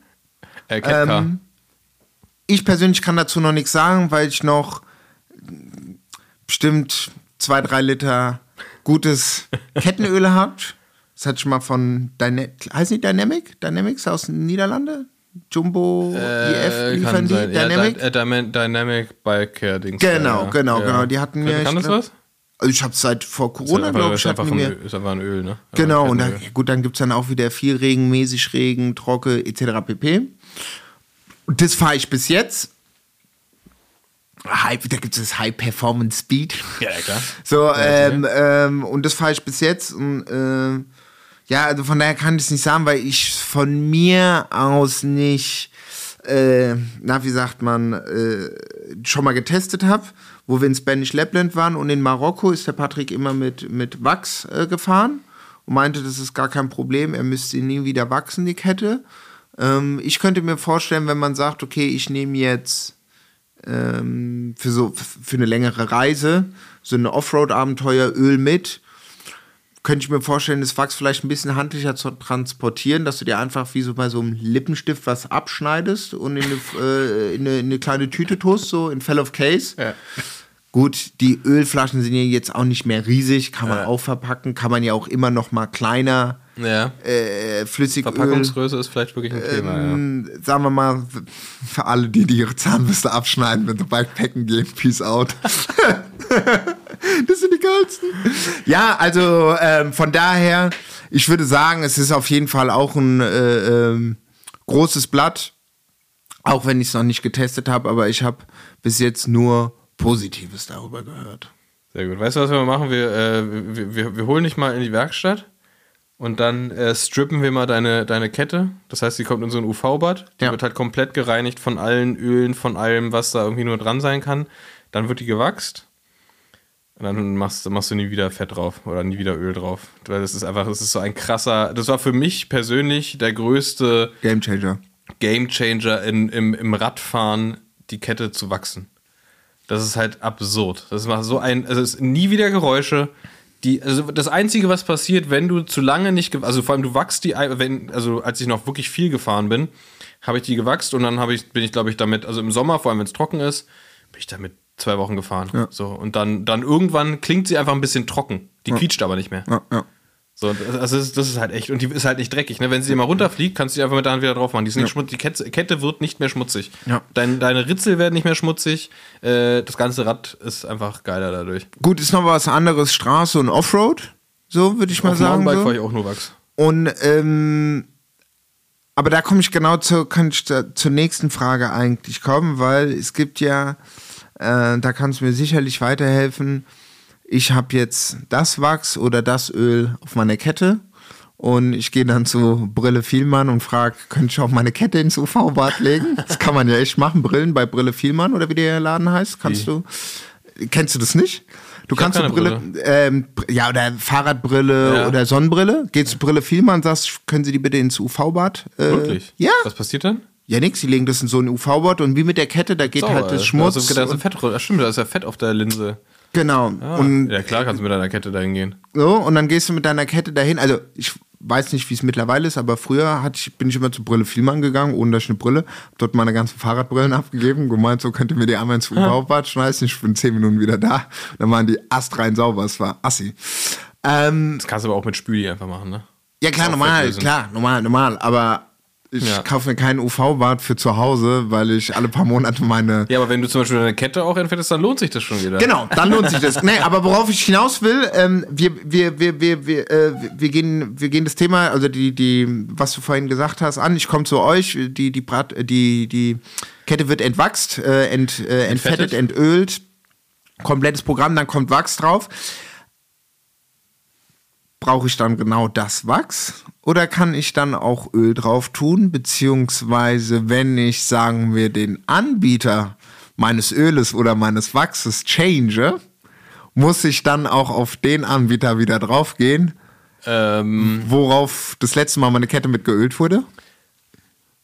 Äh. Ähm, ich persönlich kann dazu noch nichts sagen, weil ich noch bestimmt zwei, drei Liter gutes Kettenöl habt. Das hatte ich mal von Dyna heißt die Dynamic? Dynamics aus den Niederlanden? Jumbo IF Äh, liefern die? sein. Ja, Dynamic? Dy- äh, Dynamic, Dynamic Bike Care Dings. genau, ja. genau, ja. genau. Die hatten mir. Kann das was? Also ich habe seit vor Ist Corona, einfach, glaube ist ich, einfach, hatten ein, Öl- ist einfach ein Öl, ne? Genau, und da, Kettenöl. gut, dann gibt es dann auch wieder viel Regen, mäßig Regen, Trocke etc. pp. Und das fahre ich bis jetzt. High, da gibt es das High Performance Speed. Ja, ja, klar. So, ähm, ähm, und das fahre ich bis jetzt. Und, ähm, ja, also von daher kann ich es nicht sagen, weil ich von mir aus nicht, äh, na, wie sagt man, äh, schon mal getestet habe. Wo wir in Spanish Lapland waren und in Marokko ist der Patrick immer mit, mit Wachs äh, gefahren und meinte, das ist gar kein Problem, er müsste nie wieder wachsen, die Kette. Ähm, ich könnte mir vorstellen, wenn man sagt, okay, ich nehme jetzt ähm, für so für eine längere Reise, so ein Offroad-Abenteuer Öl mit, könnte ich mir vorstellen, das Wachs vielleicht ein bisschen handlicher zu transportieren, dass du dir einfach wie so bei so einem Lippenstift was abschneidest und in eine, äh, in eine, in eine kleine Tüte tust, so in Fell of Case. Ja. Gut, die Ölflaschen sind ja jetzt auch nicht mehr riesig, kann man auch verpacken, kann man ja auch immer noch mal kleiner Ja. äh, Flüssigöl Verpackungsgröße ist vielleicht wirklich ein Thema, ja. ähm, sagen wir mal, für alle, die, die ihre Zahnbürste abschneiden, wenn sie Bikepacken gehen, peace out. das sind die geilsten. Ja, also ähm, von daher, ich würde sagen, es ist auf jeden Fall auch ein äh, ähm, großes Blatt, auch wenn ich es noch nicht getestet habe, aber ich habe bis jetzt nur Positives darüber gehört. Sehr gut. Weißt du, was wir machen? Wir, äh, wir, wir, wir holen dich mal in die Werkstatt und dann äh, strippen wir mal deine, deine Kette. Das heißt, die kommt in so ein UV-Bad. Die Ja. wird halt komplett gereinigt von allen Ölen, von allem, was da irgendwie nur dran sein kann. Dann wird die gewachst. Und dann machst, machst du nie wieder Fett drauf oder nie wieder Öl drauf. Weil das ist einfach, das ist so ein krasser. Das war für mich persönlich der größte Gamechanger. Gamechanger in, im, im Radfahren, die Kette zu wachsen. Das ist halt absurd. Das macht so ein, also es ist nie wieder Geräusche. Die, also das Einzige, was passiert, wenn du zu lange nicht, also vor allem du wachst die, wenn, also als ich noch wirklich viel gefahren bin, habe ich die gewachst und dann habe ich, bin ich, glaube ich, damit, also im Sommer, vor allem wenn es trocken ist, bin ich damit zwei Wochen gefahren. So, und dann, dann irgendwann klingt sie einfach ein bisschen trocken. Die quietscht aber nicht mehr. Ja, ja. So, das, also das, ist, das ist halt echt. Und die ist halt nicht dreckig. Ne? Wenn sie mal runterfliegt, kannst du die einfach mit der Hand wieder drauf machen. Die, ist nicht schmutz, die Kette, Kette wird nicht mehr schmutzig. Ja. Dein, deine Ritzel werden nicht mehr schmutzig. Äh, das ganze Rad ist einfach geiler dadurch. Gut, ist noch was anderes Straße und Offroad. So würde ich mal Auf sagen. Mountainbike So. fahre ich auch nur Wachs. Und ähm, aber da komme ich genau zur, kann ich zur nächsten Frage eigentlich kommen, weil es gibt ja, äh, da kannst du mir sicherlich weiterhelfen. Ich habe jetzt das Wachs oder das Öl auf meiner Kette und ich gehe dann zu Brille Vielmann und frage, könnte ich auch meine Kette ins UV-Bad legen? Das kann man ja echt machen, Brillen bei Brille Vielmann oder wie der Laden heißt. Kannst du, kennst du das nicht? Du Ich kannst du keine Brille, ähm, ja, oder Fahrradbrille Ja. oder Sonnenbrille. Gehst zu Brille Vielmann, sagst, können Sie die bitte ins UV-Bad? Äh, Wirklich? Ja. Was passiert dann? Ja, nix, sie legen das in so ein UV-Bad und wie mit der Kette, da geht Sauber, halt das Da Schmutz. ist, da ist und, Fett, ja, stimmt, da ist ja Fett auf der Linse. genau. Ah, Und ja, klar kannst du mit deiner Kette dahin gehen. So, und dann gehst du mit deiner Kette dahin. Also, ich weiß nicht, wie es mittlerweile ist, aber früher hatte ich, bin ich immer zu Brille Vielmann gegangen, ohne dass ich eine Brille. Hab dort meine ganzen Fahrradbrillen abgegeben, gemeint, so könnt ihr mir die einmal ins UV-Bad schmeißen. Ich bin zehn Minuten wieder da. Dann waren die astrein sauber. Es war assi. Ähm, Das kannst du aber auch mit Spüli einfach machen, ne? ja, klar, normal, klar, normal, normal. Aber ich Ja. kaufe mir kein UV-Bad für zu Hause, weil ich alle paar Monate meine Ja, aber wenn du zum Beispiel deine Kette auch entfettest, dann lohnt sich das schon wieder. Genau, dann lohnt sich das. Nee, aber worauf ich hinaus will, ähm, wir, wir, wir, wir, wir, äh, wir, gehen, wir gehen das Thema, also die, die, was du vorhin gesagt hast, an. Ich komme zu euch, die, die, Brat, äh, die, die Kette wird entwachst, äh, ent, äh, entfettet, Entfettet. entölt. Komplettes Programm, dann kommt Wachs drauf. Brauche ich dann genau das Wachs? Oder kann ich dann auch Öl drauf tun? Beziehungsweise, wenn ich, sagen wir, den Anbieter meines Öles oder meines Wachses change, muss ich dann auch auf den Anbieter wieder draufgehen, Ähm, worauf das letzte Mal meine Kette mit geölt wurde?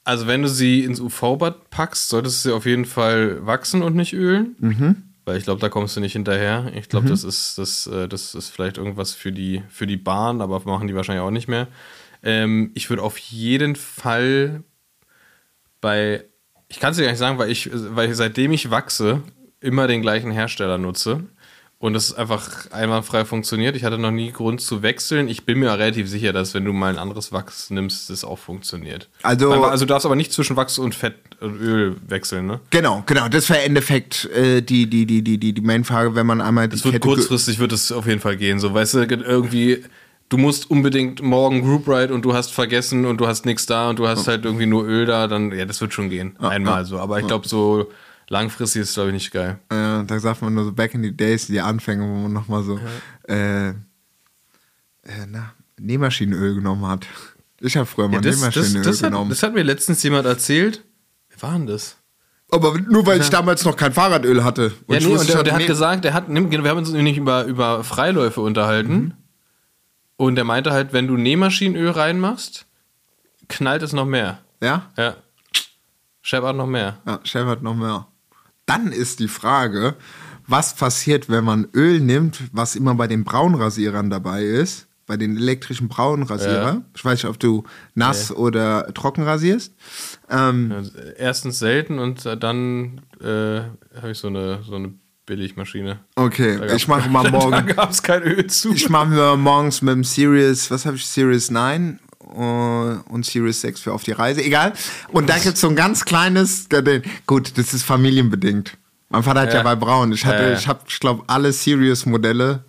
also wenn du sie ins UV-Bad packst, solltest du sie auf jeden Fall wachsen und nicht ölen. Mhm. Weil ich glaube, da kommst du nicht hinterher. Ich glaube, das ist das, äh, das ist vielleicht irgendwas für die für die Bahn, aber machen die wahrscheinlich auch nicht mehr. Ähm, ich würde auf jeden Fall bei ich kann es dir gar nicht sagen, weil ich weil seitdem ich wachse immer den gleichen Hersteller nutze und es einfach einwandfrei funktioniert. Ich hatte noch nie Grund zu wechseln. Ich bin mir relativ sicher, dass wenn du mal ein anderes Wachs nimmst, das auch funktioniert. Also- also du darfst aber nicht zwischen Wachs und Fett und Öl wechseln, ne? Genau, genau. Das wäre im Endeffekt äh, die, die, die, die, die, die Main-Frage, wenn man einmal die Es wird Kette kurzfristig wird es auf jeden Fall gehen. So, weißt du, irgendwie, du musst unbedingt morgen Group Ride und du hast vergessen und du hast nichts da und du hast halt irgendwie nur Öl da, dann, ja, das wird schon gehen. Einmal so. Aber ich glaube, so langfristig ist glaube ich, nicht geil. Äh, da sagt man nur so back in the days, die Anfänge, wo man nochmal so äh, äh, na, Nähmaschinenöl genommen hat. Ich habe früher mal das, das, Nähmaschinenöl das, hat, genommen. das hat mir letztens jemand erzählt. Wer war denn das? Aber nur weil ich damals noch kein Fahrradöl hatte. Ja, ich nee, und der, der hat gesagt, der hat, nimm- wir haben uns nämlich über, über Freiläufe unterhalten. Mhm. Und der meinte halt, wenn du Nähmaschinenöl reinmachst, knallt es noch mehr. Ja? Ja. Scheppert noch mehr. Ja, hat noch mehr. Dann ist die Frage, was passiert, wenn man Öl nimmt, was immer bei den Braunrasierern dabei ist, bei den elektrischen Braunrasierer. Ja. Ich weiß nicht, ob du nass oder trocken rasierst. Ähm, Erstens selten und dann äh, habe ich so eine, so eine Billigmaschine. okay, Da ich mache mal Da morgen. gab es kein Öl zu. Ich mache mir morgens mit dem Series, was habe ich, Series 9 äh, und Series 6 für auf die Reise. Egal. Und da gibt es so ein ganz kleines, gut, das ist familienbedingt. Mein Vater hat ja, Ja. bei Braun. Ich hatte, Ja, ja. ich habe, ich glaube, alle Series-Modelle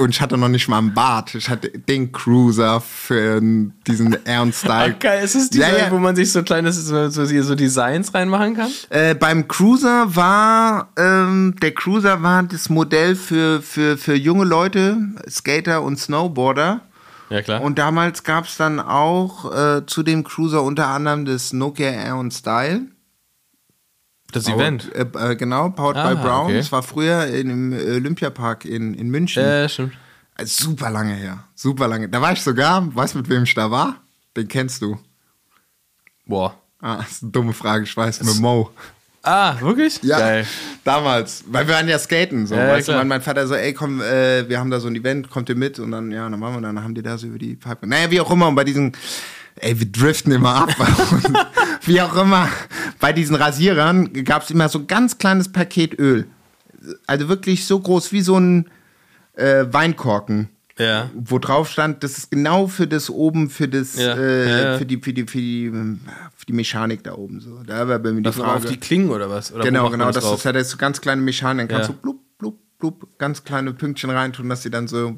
und ich hatte noch nicht mal einen Bart. Ich hatte den Cruiser für diesen Air Style. Ah, geil, ist es Ja, dieser, ja. wo man sich so kleines so, so, so Designs reinmachen kann? Äh, beim Cruiser war ähm, der Cruiser war das Modell für, für, für junge Leute, Skater und Snowboarder. Ja, klar. Und damals gab es dann auch äh, zu dem Cruiser unter anderem das Nokia Air und Style. das Event. Äh, äh, genau, powered Ah, by Brown. okay. Das war früher im Olympiapark in, in München. Äh, stimmt. Also super lange her. Super lange. Da war ich sogar, weißt du, mit wem ich da war? Den kennst du. Boah. Ah, das ist eine dumme Frage, ich weiß, mit Mo. Ah, wirklich? Ja, Geil. damals. Weil wir waren ja skaten. So. Ja, weißt du, mein, mein Vater so, ey, komm, äh, wir haben da so ein Event, kommt ihr mit? Und dann, ja, dann machen wir, dann haben die da so über die Pipe. Naja, wie auch immer, und bei diesen, ey, wir driften immer ab. Wie auch immer, bei diesen Rasierern gab es immer so ein ganz kleines Paket Öl. Also wirklich so groß wie so ein äh, Weinkorken. Ja. wo drauf stand, das ist genau für das oben, für das, Ja, äh, für die, für die, für die, für die Mechanik da oben so. Da war bei mir die noch auf Frage. die Klingen oder was? Oder genau, genau, das, drauf? ist ja das ist so ganz kleine Mechanik. Dann kannst Ja. du blub, blub, blub, ganz kleine Pünktchen reintun, dass sie dann so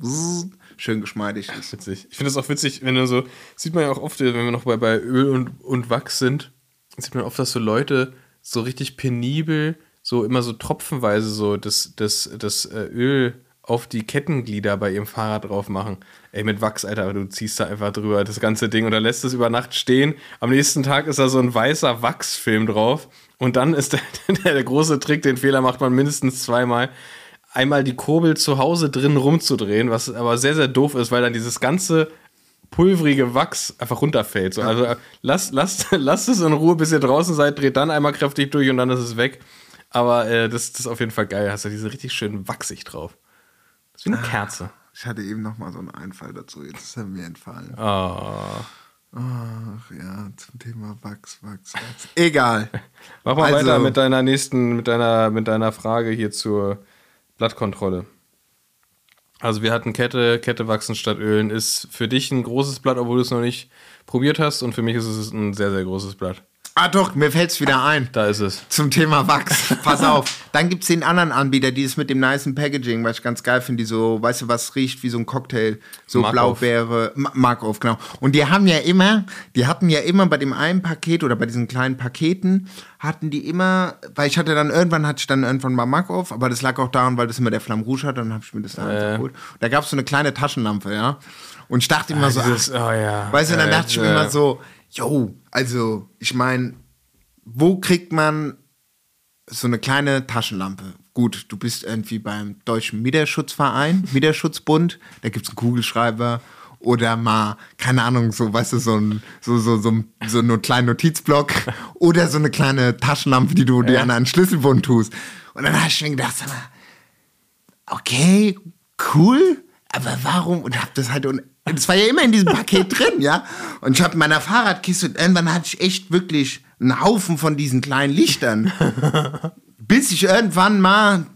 schön geschmeidig ist. Witzig. Ich finde das auch witzig, wenn du so, sieht man ja auch oft, wenn wir noch bei, bei Öl und, und Wachs sind, sieht man oft, dass so Leute so richtig penibel, so immer so tropfenweise so das, das, das äh, Öl auf die Kettenglieder bei ihrem Fahrrad drauf machen. Ey, mit Wachs, Alter, du ziehst da einfach drüber das ganze Ding oder lässt es über Nacht stehen. Am nächsten Tag ist da so ein weißer Wachsfilm drauf. Und dann ist der, der, der große Trick, den Fehler macht man mindestens zweimal einmal die Kurbel zu Hause drin rumzudrehen, was aber sehr, sehr doof ist, weil dann dieses ganze pulverige Wachs einfach runterfällt. So, also äh, lasst, lasst, lasst es in Ruhe, bis ihr draußen seid, dreht dann einmal kräftig durch und dann ist es weg. Aber äh, das, das ist auf jeden Fall geil. Hast du diese richtig schön wachsig drauf. Ist wie eine Kerze. Ich hatte eben noch mal so einen Einfall dazu, jetzt ist er mir entfallen. Oh. Ach ja, zum Thema Wachs, Wachs, Wachs. Egal. Mach mal Also- weiter mit deiner nächsten, mit deiner, mit deiner Frage hier zur Blattkontrolle. Also wir hatten Kette, Kette wachsen statt Ölen. Ist für dich ein großes Blatt, obwohl du es noch nicht probiert hast. Und für mich ist es ein sehr, sehr großes Blatt. Ah doch, mir fällt's wieder ein. Da ist es. Zum Thema Wachs. Pass auf. Dann gibt's den anderen Anbieter, die ist mit dem nicen Packaging, was ich ganz geil finde, die so, weißt du, was riecht wie so ein Cocktail. So Markov. Blaubeere, Ma- Markov, genau. Und die haben ja immer, die hatten ja immer bei dem einen Paket oder bei diesen kleinen Paketen, hatten die immer, weil ich hatte dann irgendwann, hatte ich dann irgendwann mal Markov, aber das lag auch daran, weil das immer der Flamme Rouge hatte, dann habe ich mir das da Äh. geholt. Da gab's so eine kleine Taschenlampe, ja. Und ich dachte immer so, Dieses, ach, oh ja. Weißt du, dann Äh, dachte ich mir äh, immer so, yo, also ich meine, wo kriegt man so eine kleine Taschenlampe? Gut, du bist irgendwie beim Deutschen Mieterschutzverein, Mieterschutzbund, da gibt es einen Kugelschreiber oder mal, keine Ahnung, so, weißt du, so ein, so, so, so, ein- so einen kleinen Notizblock oder so eine kleine Taschenlampe, die du dir an einen Schlüsselbund tust. Und dann habe ich mir gedacht, sag mal, okay, cool, aber warum? Und hab das halt, und das war ja immer in diesem Paket drin, ja. Und ich habe in meiner Fahrradkiste, und irgendwann hatte ich echt wirklich einen Haufen von diesen kleinen Lichtern. Bis ich irgendwann mal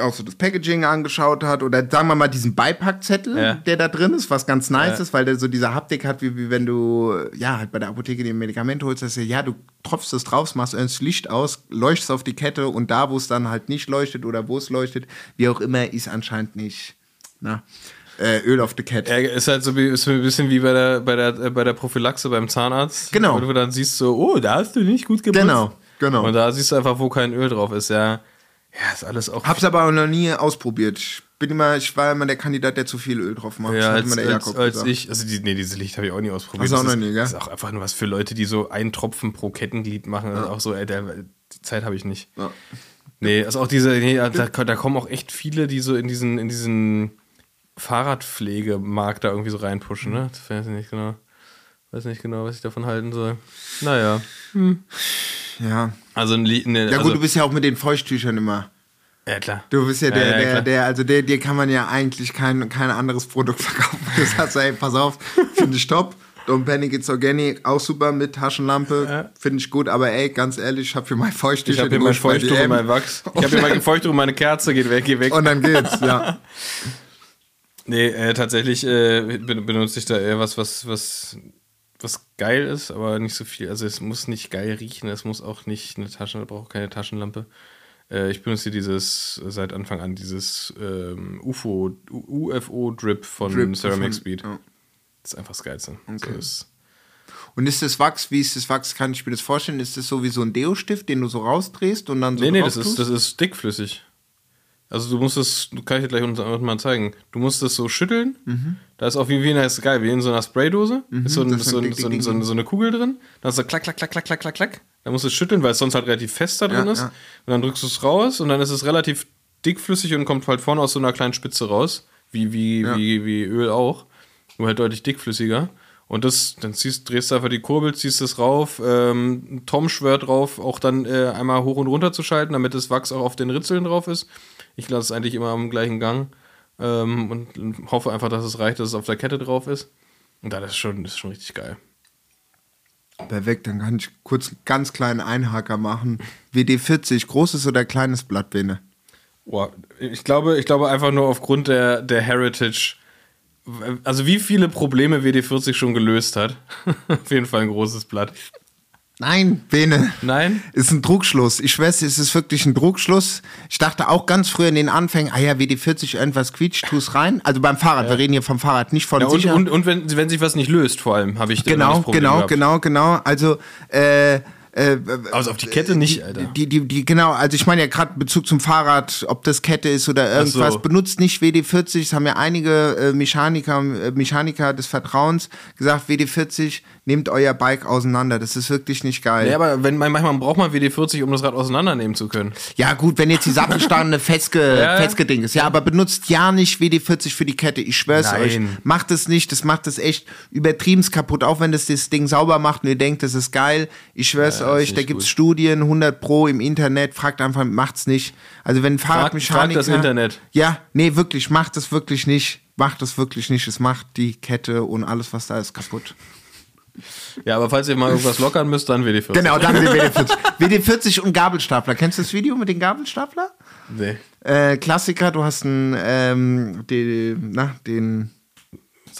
auch so das Packaging angeschaut hat oder sagen wir mal diesen Beipackzettel, Ja. der da drin ist, was ganz nice ist, weil der so diese Haptik hat, wie, wie wenn du ja halt bei der Apotheke dir ein Medikament holst, dass du, ja, du tropfst es drauf, machst das Licht aus, leuchtest auf die Kette und da, wo es dann halt nicht leuchtet oder wo es leuchtet, wie auch immer, ist anscheinend nicht na, äh, Öl auf die Kette. Ja, ist halt so ist ein bisschen wie bei der, bei der, äh, bei der Prophylaxe beim Zahnarzt. Genau. Wo du dann siehst so, oh, da hast du nicht gut geputzt. Genau, genau. Und da siehst du einfach, wo kein Öl drauf ist. Ja, ja ist alles auch. Hab's aber auch noch nie ausprobiert. Ich bin immer, ich war immer der Kandidat, der zu viel Öl drauf macht. Ja, als, als, als ich, also die, nee, diese Licht habe ich auch nie ausprobiert. Hast du auch noch nie, gell? Das ist auch einfach nur was für Leute, die so einen Tropfen pro Kettenglied machen. Ist auch so, ey, der, die Zeit habe ich nicht. Ja. Nee, ist auch diese, nee, da, da kommen auch echt viele, die so in diesen, in diesen Fahrradpflegemarkt da irgendwie so reinpushen, ne? Das weiß ich nicht genau. Weiß nicht genau, was ich davon halten soll. Naja. Ja. Also ein Lied, ne, Ja also, gut, du bist ja auch mit den Feuchttüchern immer. Ja, klar. Du bist ja der, Ja, der, der, also der, dir kann man ja eigentlich kein, kein anderes Produkt verkaufen. Du sagst, ey, pass auf, finde ich top. Don Panic It's Organic, auch super mit Taschenlampe, finde ich gut, aber ey, ganz ehrlich, ich habe für mein Feuchttücher Ich habe hier mein Feuchttuch und mein Wachs. Ich habe hier mein Feuchttuch und meine Kerze, geht weg, geh weg. Und dann geht's, ja. Nee, äh, tatsächlich äh, ben- benutze ich da eher was, was, was, was geil ist, aber nicht so viel. Also es muss nicht geil riechen, es muss auch nicht eine Tasche, braucht keine Taschenlampe. Äh, ich benutze dieses seit Anfang an dieses ähm, UFO, U- UFO-Drip von Drip Ceramic von- Speed. ja. Das ist einfach das Geilste. So ist, Und ist das Wachs, wie ist das Wachs, kann ich mir das vorstellen? Ist das so wie so ein Deo-Stift, den du so rausdrehst und dann so nee, nee, das ist, das ist dickflüssig. Also du musst es, kann ich dir gleich uns mal zeigen. Du musst es so schütteln. Da ist auch wie, wie ist geil, wie in so einer Spraydose. ist so, ein, das ist so, ein ein, Ding, so, ein, Ding, so, ein, Ding. so eine Kugel drin. Da ist so klack, klack, klack, klack, klack, klack, klack. Da musst du es schütteln, weil es sonst halt relativ fest da drin Ja, ist. ja. Und dann drückst du es raus und dann ist es relativ dickflüssig und kommt halt vorne aus so einer kleinen Spitze raus. Wie, wie, Ja. wie, wie Öl auch. Nur halt deutlich dickflüssiger. Und das, dann ziehst, drehst du einfach die Kurbel, ziehst es rauf. Ähm, Tom schwört drauf, auch dann äh, einmal hoch und runter zu schalten, damit das Wachs auch auf den Ritzeln drauf ist. Ich lasse es eigentlich immer am gleichen Gang ähm, und hoffe einfach, dass es reicht, dass es auf der Kette drauf ist. Und das ist schon, das ist schon richtig geil. Perfekt, dann kann ich kurz einen ganz kleinen Einhaker machen. WD40, großes oder kleines Blatt, Bene? Boah, ich glaube, ich glaube einfach nur aufgrund der, der Heritage also wie viele Probleme WD40 schon gelöst hat. Auf jeden Fall ein großes Blatt. Nein, Bene. Nein? Ist ein Druckschluss. Ich weiß, es ist wirklich ein Druckschluss. Ich dachte auch ganz früher in den Anfängen, ah ja, WD40 irgendwas quietscht, tu's rein. Also beim Fahrrad, wir reden hier vom Fahrrad, nicht von Ja, und, und, und wenn, wenn sich was nicht löst, vor allem, habe ich genau, das Problem genau, gehabt. genau, genau. Also, äh, äh, Also auf die Kette nicht, Alter. Die, die, die, genau, also ich meine ja gerade Bezug zum Fahrrad, ob das Kette ist oder irgendwas, so. benutzt nicht WD40, das haben ja einige äh, Mechaniker, äh, Mechaniker des Vertrauens gesagt, WD40, nehmt euer Bike auseinander, das ist wirklich nicht geil. Ja, aber wenn, manchmal braucht man WD40, um das Rad auseinandernehmen zu können. Ja, gut, wenn jetzt die Sattelstange festge, Ja, festgedingt ist. Ja, aber benutzt ja nicht WD-40 für die Kette. Ich schwör's Nein. euch. Macht es nicht. Das macht es echt übertrieben kaputt. Auch wenn das das Ding sauber macht und ihr denkt, das ist geil. Ich schwör's Euch, da gibt's gut. Studien, 100 pro im Internet. Fragt einfach, macht's nicht. Also wenn Fahrradmechaniker... frag das Internet. Ja, nee, wirklich, macht es wirklich nicht. Macht es wirklich nicht. Es macht die Kette und alles, was da ist, kaputt. Ja, aber falls ihr mal irgendwas lockern müsst, dann WD40. Genau, dann die WD-40. WD-40 und Gabelstapler. Kennst du das Video mit den Gabelstapler? Nee. Äh, Klassiker, du hast einen, ähm, den, na, den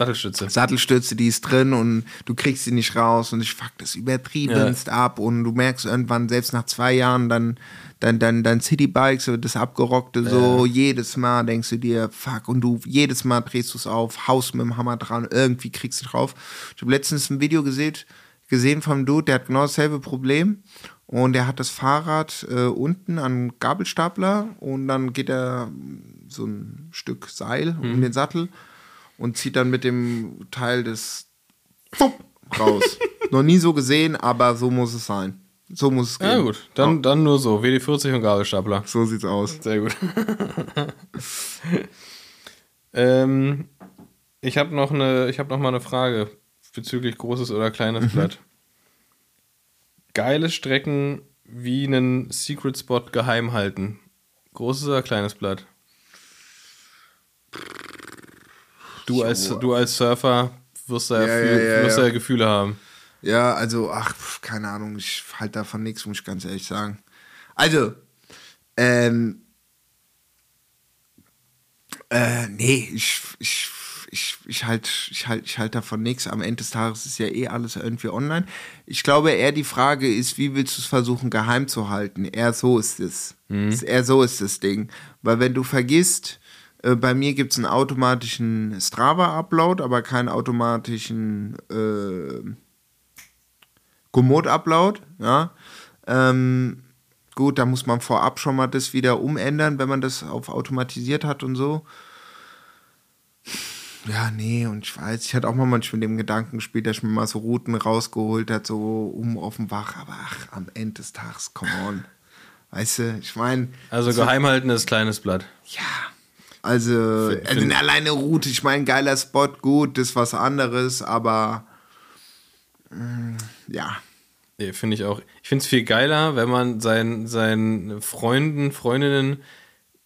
Sattelstütze. Sattelstütze, die ist drin und du kriegst sie nicht raus und ich fuck das übertriebenst ab und du merkst irgendwann, selbst nach zwei Jahren, dann, dann, dann, dann Citybike, so das Abgerockte, so jedes Mal denkst du dir, fuck, und du jedes Mal drehst du es auf, haust mit dem Hammer dran, irgendwie kriegst du drauf. Ich habe letztens ein Video gesehen, gesehen vom Dude, der hat genau dasselbe Problem und der hat das Fahrrad äh, unten an Gabelstapler und dann geht er so ein Stück Seil um den Sattel und zieht dann mit dem Teil des raus. Noch nie so gesehen, aber so muss es sein. So muss es gehen. Ja gut, dann, dann nur so. WD40 und Gabelstapler. So sieht's aus. Sehr gut. ähm, ich habe noch eine, ich habe noch mal eine Frage bezüglich großes oder kleines Mhm. Blatt. Geile Strecken wie einen Secret Spot geheim halten. Großes oder kleines Blatt? Du als, du als Surfer wirst da ja, Ja, viel, ja, wirst ja. Gefühle haben. Ja, also, ach, keine Ahnung, ich halte davon nichts, muss ich ganz ehrlich sagen. Also, ähm, äh, nee, ich, ich, ich, ich halte ich halt, ich halt davon nichts. Am Ende des Tages ist ja eh alles irgendwie online. Ich glaube, eher die Frage ist, wie willst du es versuchen, geheim zu halten? Eher so ist es. Ist Eher so ist das Ding. Weil wenn du vergisst, bei mir gibt es einen automatischen Strava-Upload, aber keinen automatischen äh, Komoot-Upload, ja. Ähm, gut, da muss man vorab schon mal das wieder umändern, wenn man das auf automatisiert hat und so. Ja, nee, und ich weiß, ich hatte auch mal manchmal mit dem Gedanken gespielt, dass ich mir mal so Routen rausgeholt hat, so um auf dem Wach, aber ach, am Ende des Tages, come on. Weißt du, ich meine. Also geheim halten ist kleines Blatt. Ja. Also, Find- also eine alleine Route, ich meine, geiler Spot, gut, das ist was anderes, aber mm, ja. Nee, finde ich auch. Ich finde es viel geiler, wenn man seinen, seinen Freunden, Freundinnen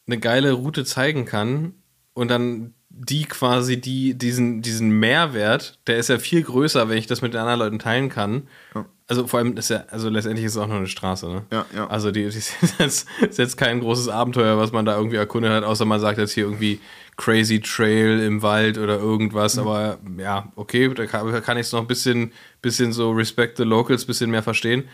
eine geile Route zeigen kann und dann die quasi die, diesen, diesen Mehrwert, der ist ja viel größer, wenn ich das mit den anderen Leuten teilen kann. Also vor allem ist ja, also letztendlich ist es auch nur eine Straße, ne? Ja, ja. Also die, die ist, jetzt, ist jetzt kein großes Abenteuer, was man da irgendwie erkundet hat, außer man sagt jetzt hier irgendwie Crazy Trail im Wald oder irgendwas, aber ja, okay, da kann, kann ich es noch ein bisschen, bisschen so Respect the Locals, bisschen mehr verstehen.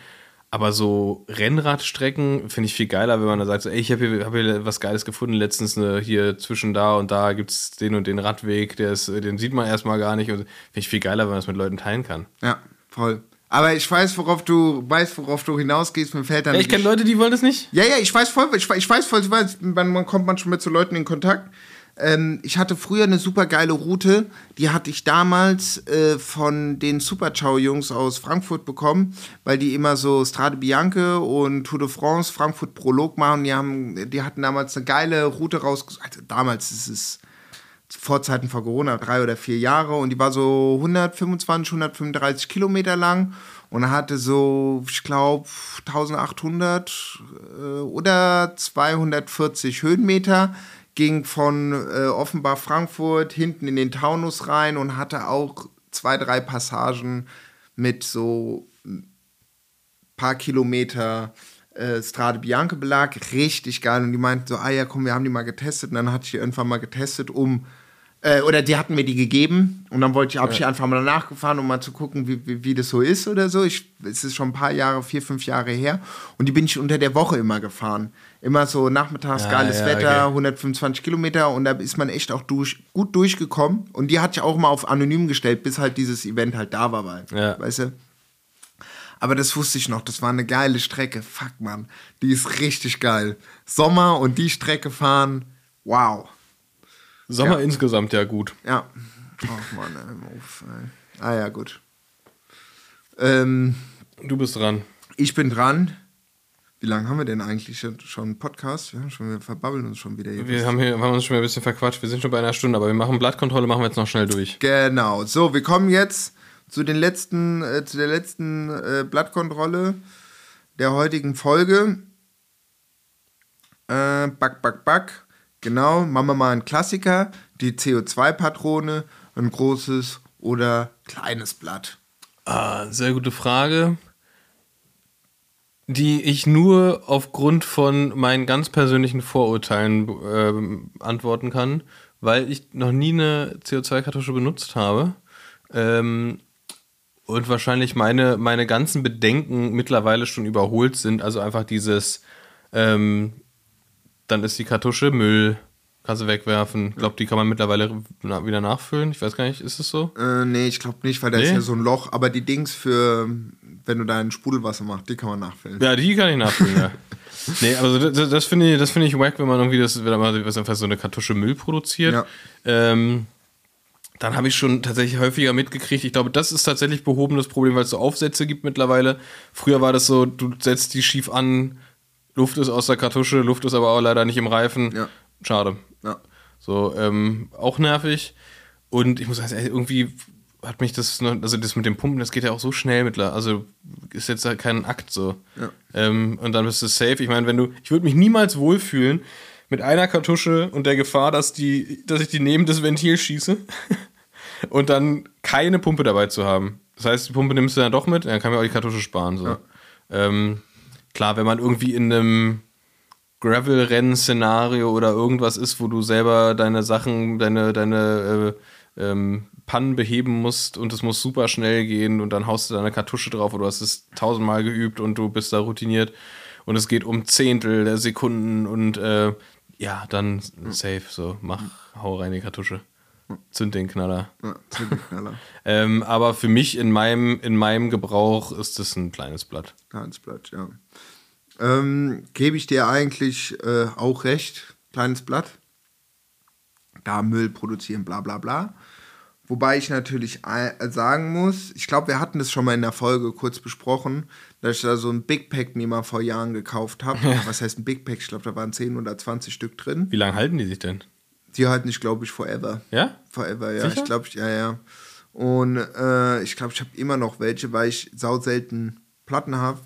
Aber so Rennradstrecken finde ich viel geiler, wenn man da sagt, so, ey, ich habe hier, hab hier was Geiles gefunden, letztens ne, hier zwischen da und da gibt es den und den Radweg, der ist, den sieht man erstmal gar nicht. Und finde ich viel geiler, wenn man das mit Leuten teilen kann. Ja, voll. Aber ich weiß, worauf du weißt, worauf du hinausgehst. Mir fällt dann. Ja, ich kenne Leute, die wollen das nicht. Ja, ja, ich weiß voll, ich, ich weiß voll, ich weiß, man, man kommt manchmal mit so Leuten in Kontakt. Ähm, ich hatte früher eine super geile Route, die hatte ich damals äh, von den Super Ciao-Jungs aus Frankfurt bekommen, weil die immer so Strade Bianche und Tour de France, Frankfurt Prolog machen. Die, haben, die hatten damals eine geile Route rausgesucht. Also damals ist es Vorzeiten vor Corona, drei oder vier Jahre und die war so 125, 135 Kilometer lang und hatte so, ich glaube, 1800 äh, oder 240 Höhenmeter, ging von äh, Offenbar Frankfurt hinten in den Taunus rein und hatte auch zwei, drei Passagen mit so paar Kilometer äh, Strade Bianca Belag, richtig geil. Und die meinten so, ah ja, komm, wir haben die mal getestet. Und dann hatte ich die irgendwann mal getestet, um Äh, oder die hatten mir die gegeben und dann wollte ich, habe ich einfach mal nachgefahren, um mal zu gucken, wie, wie, wie das so ist oder so. Ich, es ist schon ein paar Jahre, vier, fünf Jahre her. Und die bin ich unter der Woche immer gefahren. Immer so nachmittags Ja, geiles ja, Wetter, okay. 125 Kilometer und da ist man echt auch durch, gut durchgekommen. Und die hatte ich auch mal auf anonym gestellt, bis halt dieses Event halt da war. Weil, Ja. Weißt du? Aber das wusste ich noch, das war eine geile Strecke. Fuck, Mann. Die ist richtig geil. Sommer und die Strecke fahren, wow. Sommer Ja. insgesamt ja gut. Ja. Ach Mann, ey. Ah ja, gut. Ähm, Du bist dran. ich bin dran. Wie lange haben wir denn eigentlich schon- Podcast? Wir, haben schon, wir verbabbeln uns schon wieder hier. Wir haben, hier, haben uns schon mal ein bisschen verquatscht. Wir sind schon bei einer Stunde, aber wir machen Blattkontrolle, machen wir jetzt noch schnell durch. Genau. So, wir kommen jetzt zu den letzten, äh, zu der letzten äh, Blattkontrolle der heutigen Folge. Äh, back, back, back. Genau, machen wir mal einen Klassiker. Die CO2-Patrone, ein großes oder kleines Blatt. Ah, sehr gute Frage, die ich nur aufgrund von meinen ganz persönlichen Vorurteilen ähm, antworten kann, weil ich noch nie eine CO2-Kartusche benutzt habe. Ähm, und wahrscheinlich meine, meine ganzen Bedenken mittlerweile schon überholt sind. Also einfach dieses, ähm, dann ist die Kartusche Müll, kannst du wegwerfen. Ich glaube, die kann man mittlerweile wieder nachfüllen. Ich weiß gar nicht, ist es so? Äh, nee, ich glaube nicht, weil da ist Nee? ja so ein Loch. Aber die Dings für, wenn du da ein Sprudelwasser machst, die kann man nachfüllen. Ja, die kann ich nachfüllen, ja. Nee, also das, das finde ich, das finde ich wack, wenn man irgendwie das, wenn man was einfach so eine Kartusche Müll produziert. Ja. Ähm, dann habe ich schon tatsächlich häufiger mitgekriegt. Ich glaube, das ist tatsächlich behobenes Problem, weil es so Aufsätze gibt mittlerweile. Früher war das so, du setzt die schief an, Luft ist aus der Kartusche, Luft ist aber auch leider nicht im Reifen. Ja. Schade. Ja. So, ähm, auch nervig. Und ich muss sagen, irgendwie hat mich das, also das mit dem Pumpen, das geht ja auch so schnell mittlerweile. Also ist jetzt halt kein Akt so. Ja. Ähm, und dann bist du safe. Ich meine, wenn du, ich würde mich niemals wohlfühlen mit einer Kartusche und der Gefahr, dass die, dass ich die neben das Ventil schieße und dann keine Pumpe dabei zu haben. Das heißt, die Pumpe nimmst du dann doch mit, dann kann man auch die Kartusche sparen. So. Ähm, klar, wenn man irgendwie in einem Gravel-Rennen-Szenario oder irgendwas ist, wo du selber deine Sachen, deine, deine äh, ähm, Pannen beheben musst und es muss super schnell gehen und dann haust du deine Kartusche drauf oder du hast es tausendmal geübt und du bist da routiniert und es geht um Zehntel der Sekunden und äh, ja, dann safe, so, mach, hau rein die Kartusche. Zünd den Knaller. Ja, Zündknaller. Ähm, aber für mich in meinem, in meinem Gebrauch ist das ein kleines Blatt. Kleines Blatt, ja. Ähm, Gebe ich dir eigentlich äh, auch recht, kleines Blatt. Da Müll produzieren, bla bla bla. Wobei ich natürlich äh, sagen muss, ich glaube, wir hatten das schon mal in der Folge kurz besprochen, dass ich da so ein Big Pack mir mal vor Jahren gekauft habe. Was heißt ein Big Pack? Ich glaube, da waren 10 oder 20 Stück drin. Wie lange halten die sich denn? Die halten nicht, glaube ich, forever. Ja? Forever, ja. Sicher? Ich glaube, ja, ja. Und äh, ich glaube, ich habe immer noch welche, weil ich sau selten Platten habe.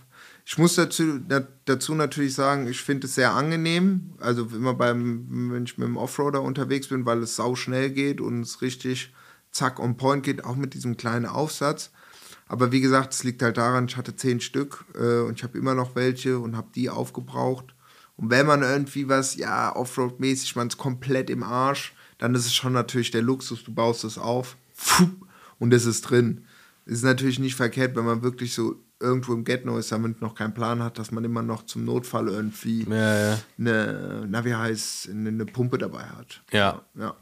Ich muss dazu, da, dazu natürlich sagen, ich finde es sehr angenehm. Also immer beim, wenn ich mit dem Offroader unterwegs bin, weil es sau schnell geht und es richtig zack on point geht, auch mit diesem kleinen Aufsatz. Aber wie gesagt, es liegt halt daran, ich hatte zehn Stück äh, und ich habe immer noch welche und habe die aufgebraucht. Und wenn man irgendwie was, ja, Offroad-mäßig, man ist komplett im Arsch, dann ist es schon natürlich der Luxus, du baust es auf pfup, und es ist drin. Ist natürlich nicht verkehrt, wenn man wirklich so irgendwo im Ghetto ist, damit noch keinen Plan hat, dass man immer noch zum Notfall irgendwie Ja, ja. eine, na wie heißt, eine, eine Pumpe dabei hat. Ja. Ja.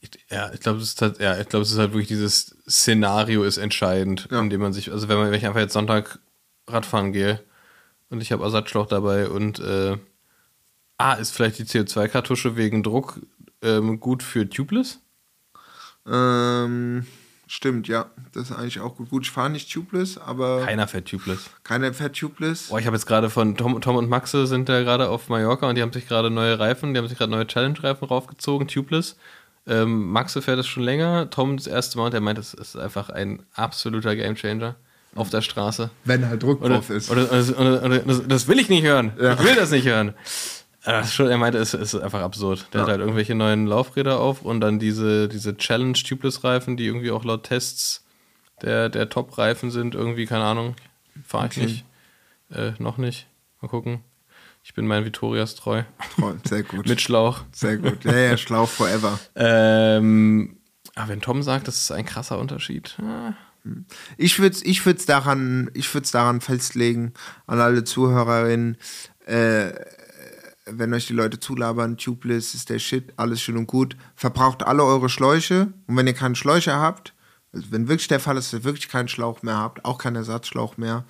Ich, ja, ich glaube, es ist halt, ja, ich glaube, es ist halt wirklich dieses Szenario ist entscheidend, Ja. in dem man sich, also wenn man, wenn ich einfach jetzt Sonntag Radfahren gehe und ich habe Ersatzschlauch dabei und äh, ah, ist vielleicht die CO2-Kartusche wegen Druck ähm, gut für Tubeless? Ähm, stimmt, ja. Das ist eigentlich auch gut. Gut, ich fahre nicht tubeless, aber Keiner fährt Tubeless. keine fährt tubeless. Boah, ich habe jetzt gerade von Tom, Tom und Maxe sind da gerade auf Mallorca und die haben sich gerade neue Reifen, die haben sich gerade neue Challenge-Reifen raufgezogen, Tubeless. Ähm, Maxe fährt es schon länger, Tom das erste Mal und der meint, es ist einfach ein absoluter Gamechanger auf der Straße. Wenn halt Druck Oder, drauf ist. oder, oder, oder, oder das, das will ich nicht hören. Ich will das nicht hören. Schon, er meinte, es ist einfach absurd. Der hat halt irgendwelche neuen Laufräder auf und dann diese, diese Challenge Tubeless Reifen, die irgendwie auch laut Tests der, der Top-Reifen sind. Irgendwie, keine Ahnung, fahre ich Okay. nicht. Äh, noch nicht. Mal gucken. Ich bin mein Vitorias treu. Toll, sehr gut. Mit Schlauch. sehr gut. Ja, ja, Schlauch forever. Ähm, aber wenn Tom sagt, das ist ein krasser Unterschied. ah, Ich würde es ich würd's daran, ich würd's daran festlegen, an alle Zuhörerinnen, äh, wenn euch die Leute zulabern, Tubeless ist der Shit, alles schön und gut. Verbraucht alle eure Schläuche und wenn ihr keine Schläuche habt, also wenn wirklich der Fall ist, dass ihr wirklich keinen Schlauch mehr habt, auch keinen Ersatzschlauch mehr,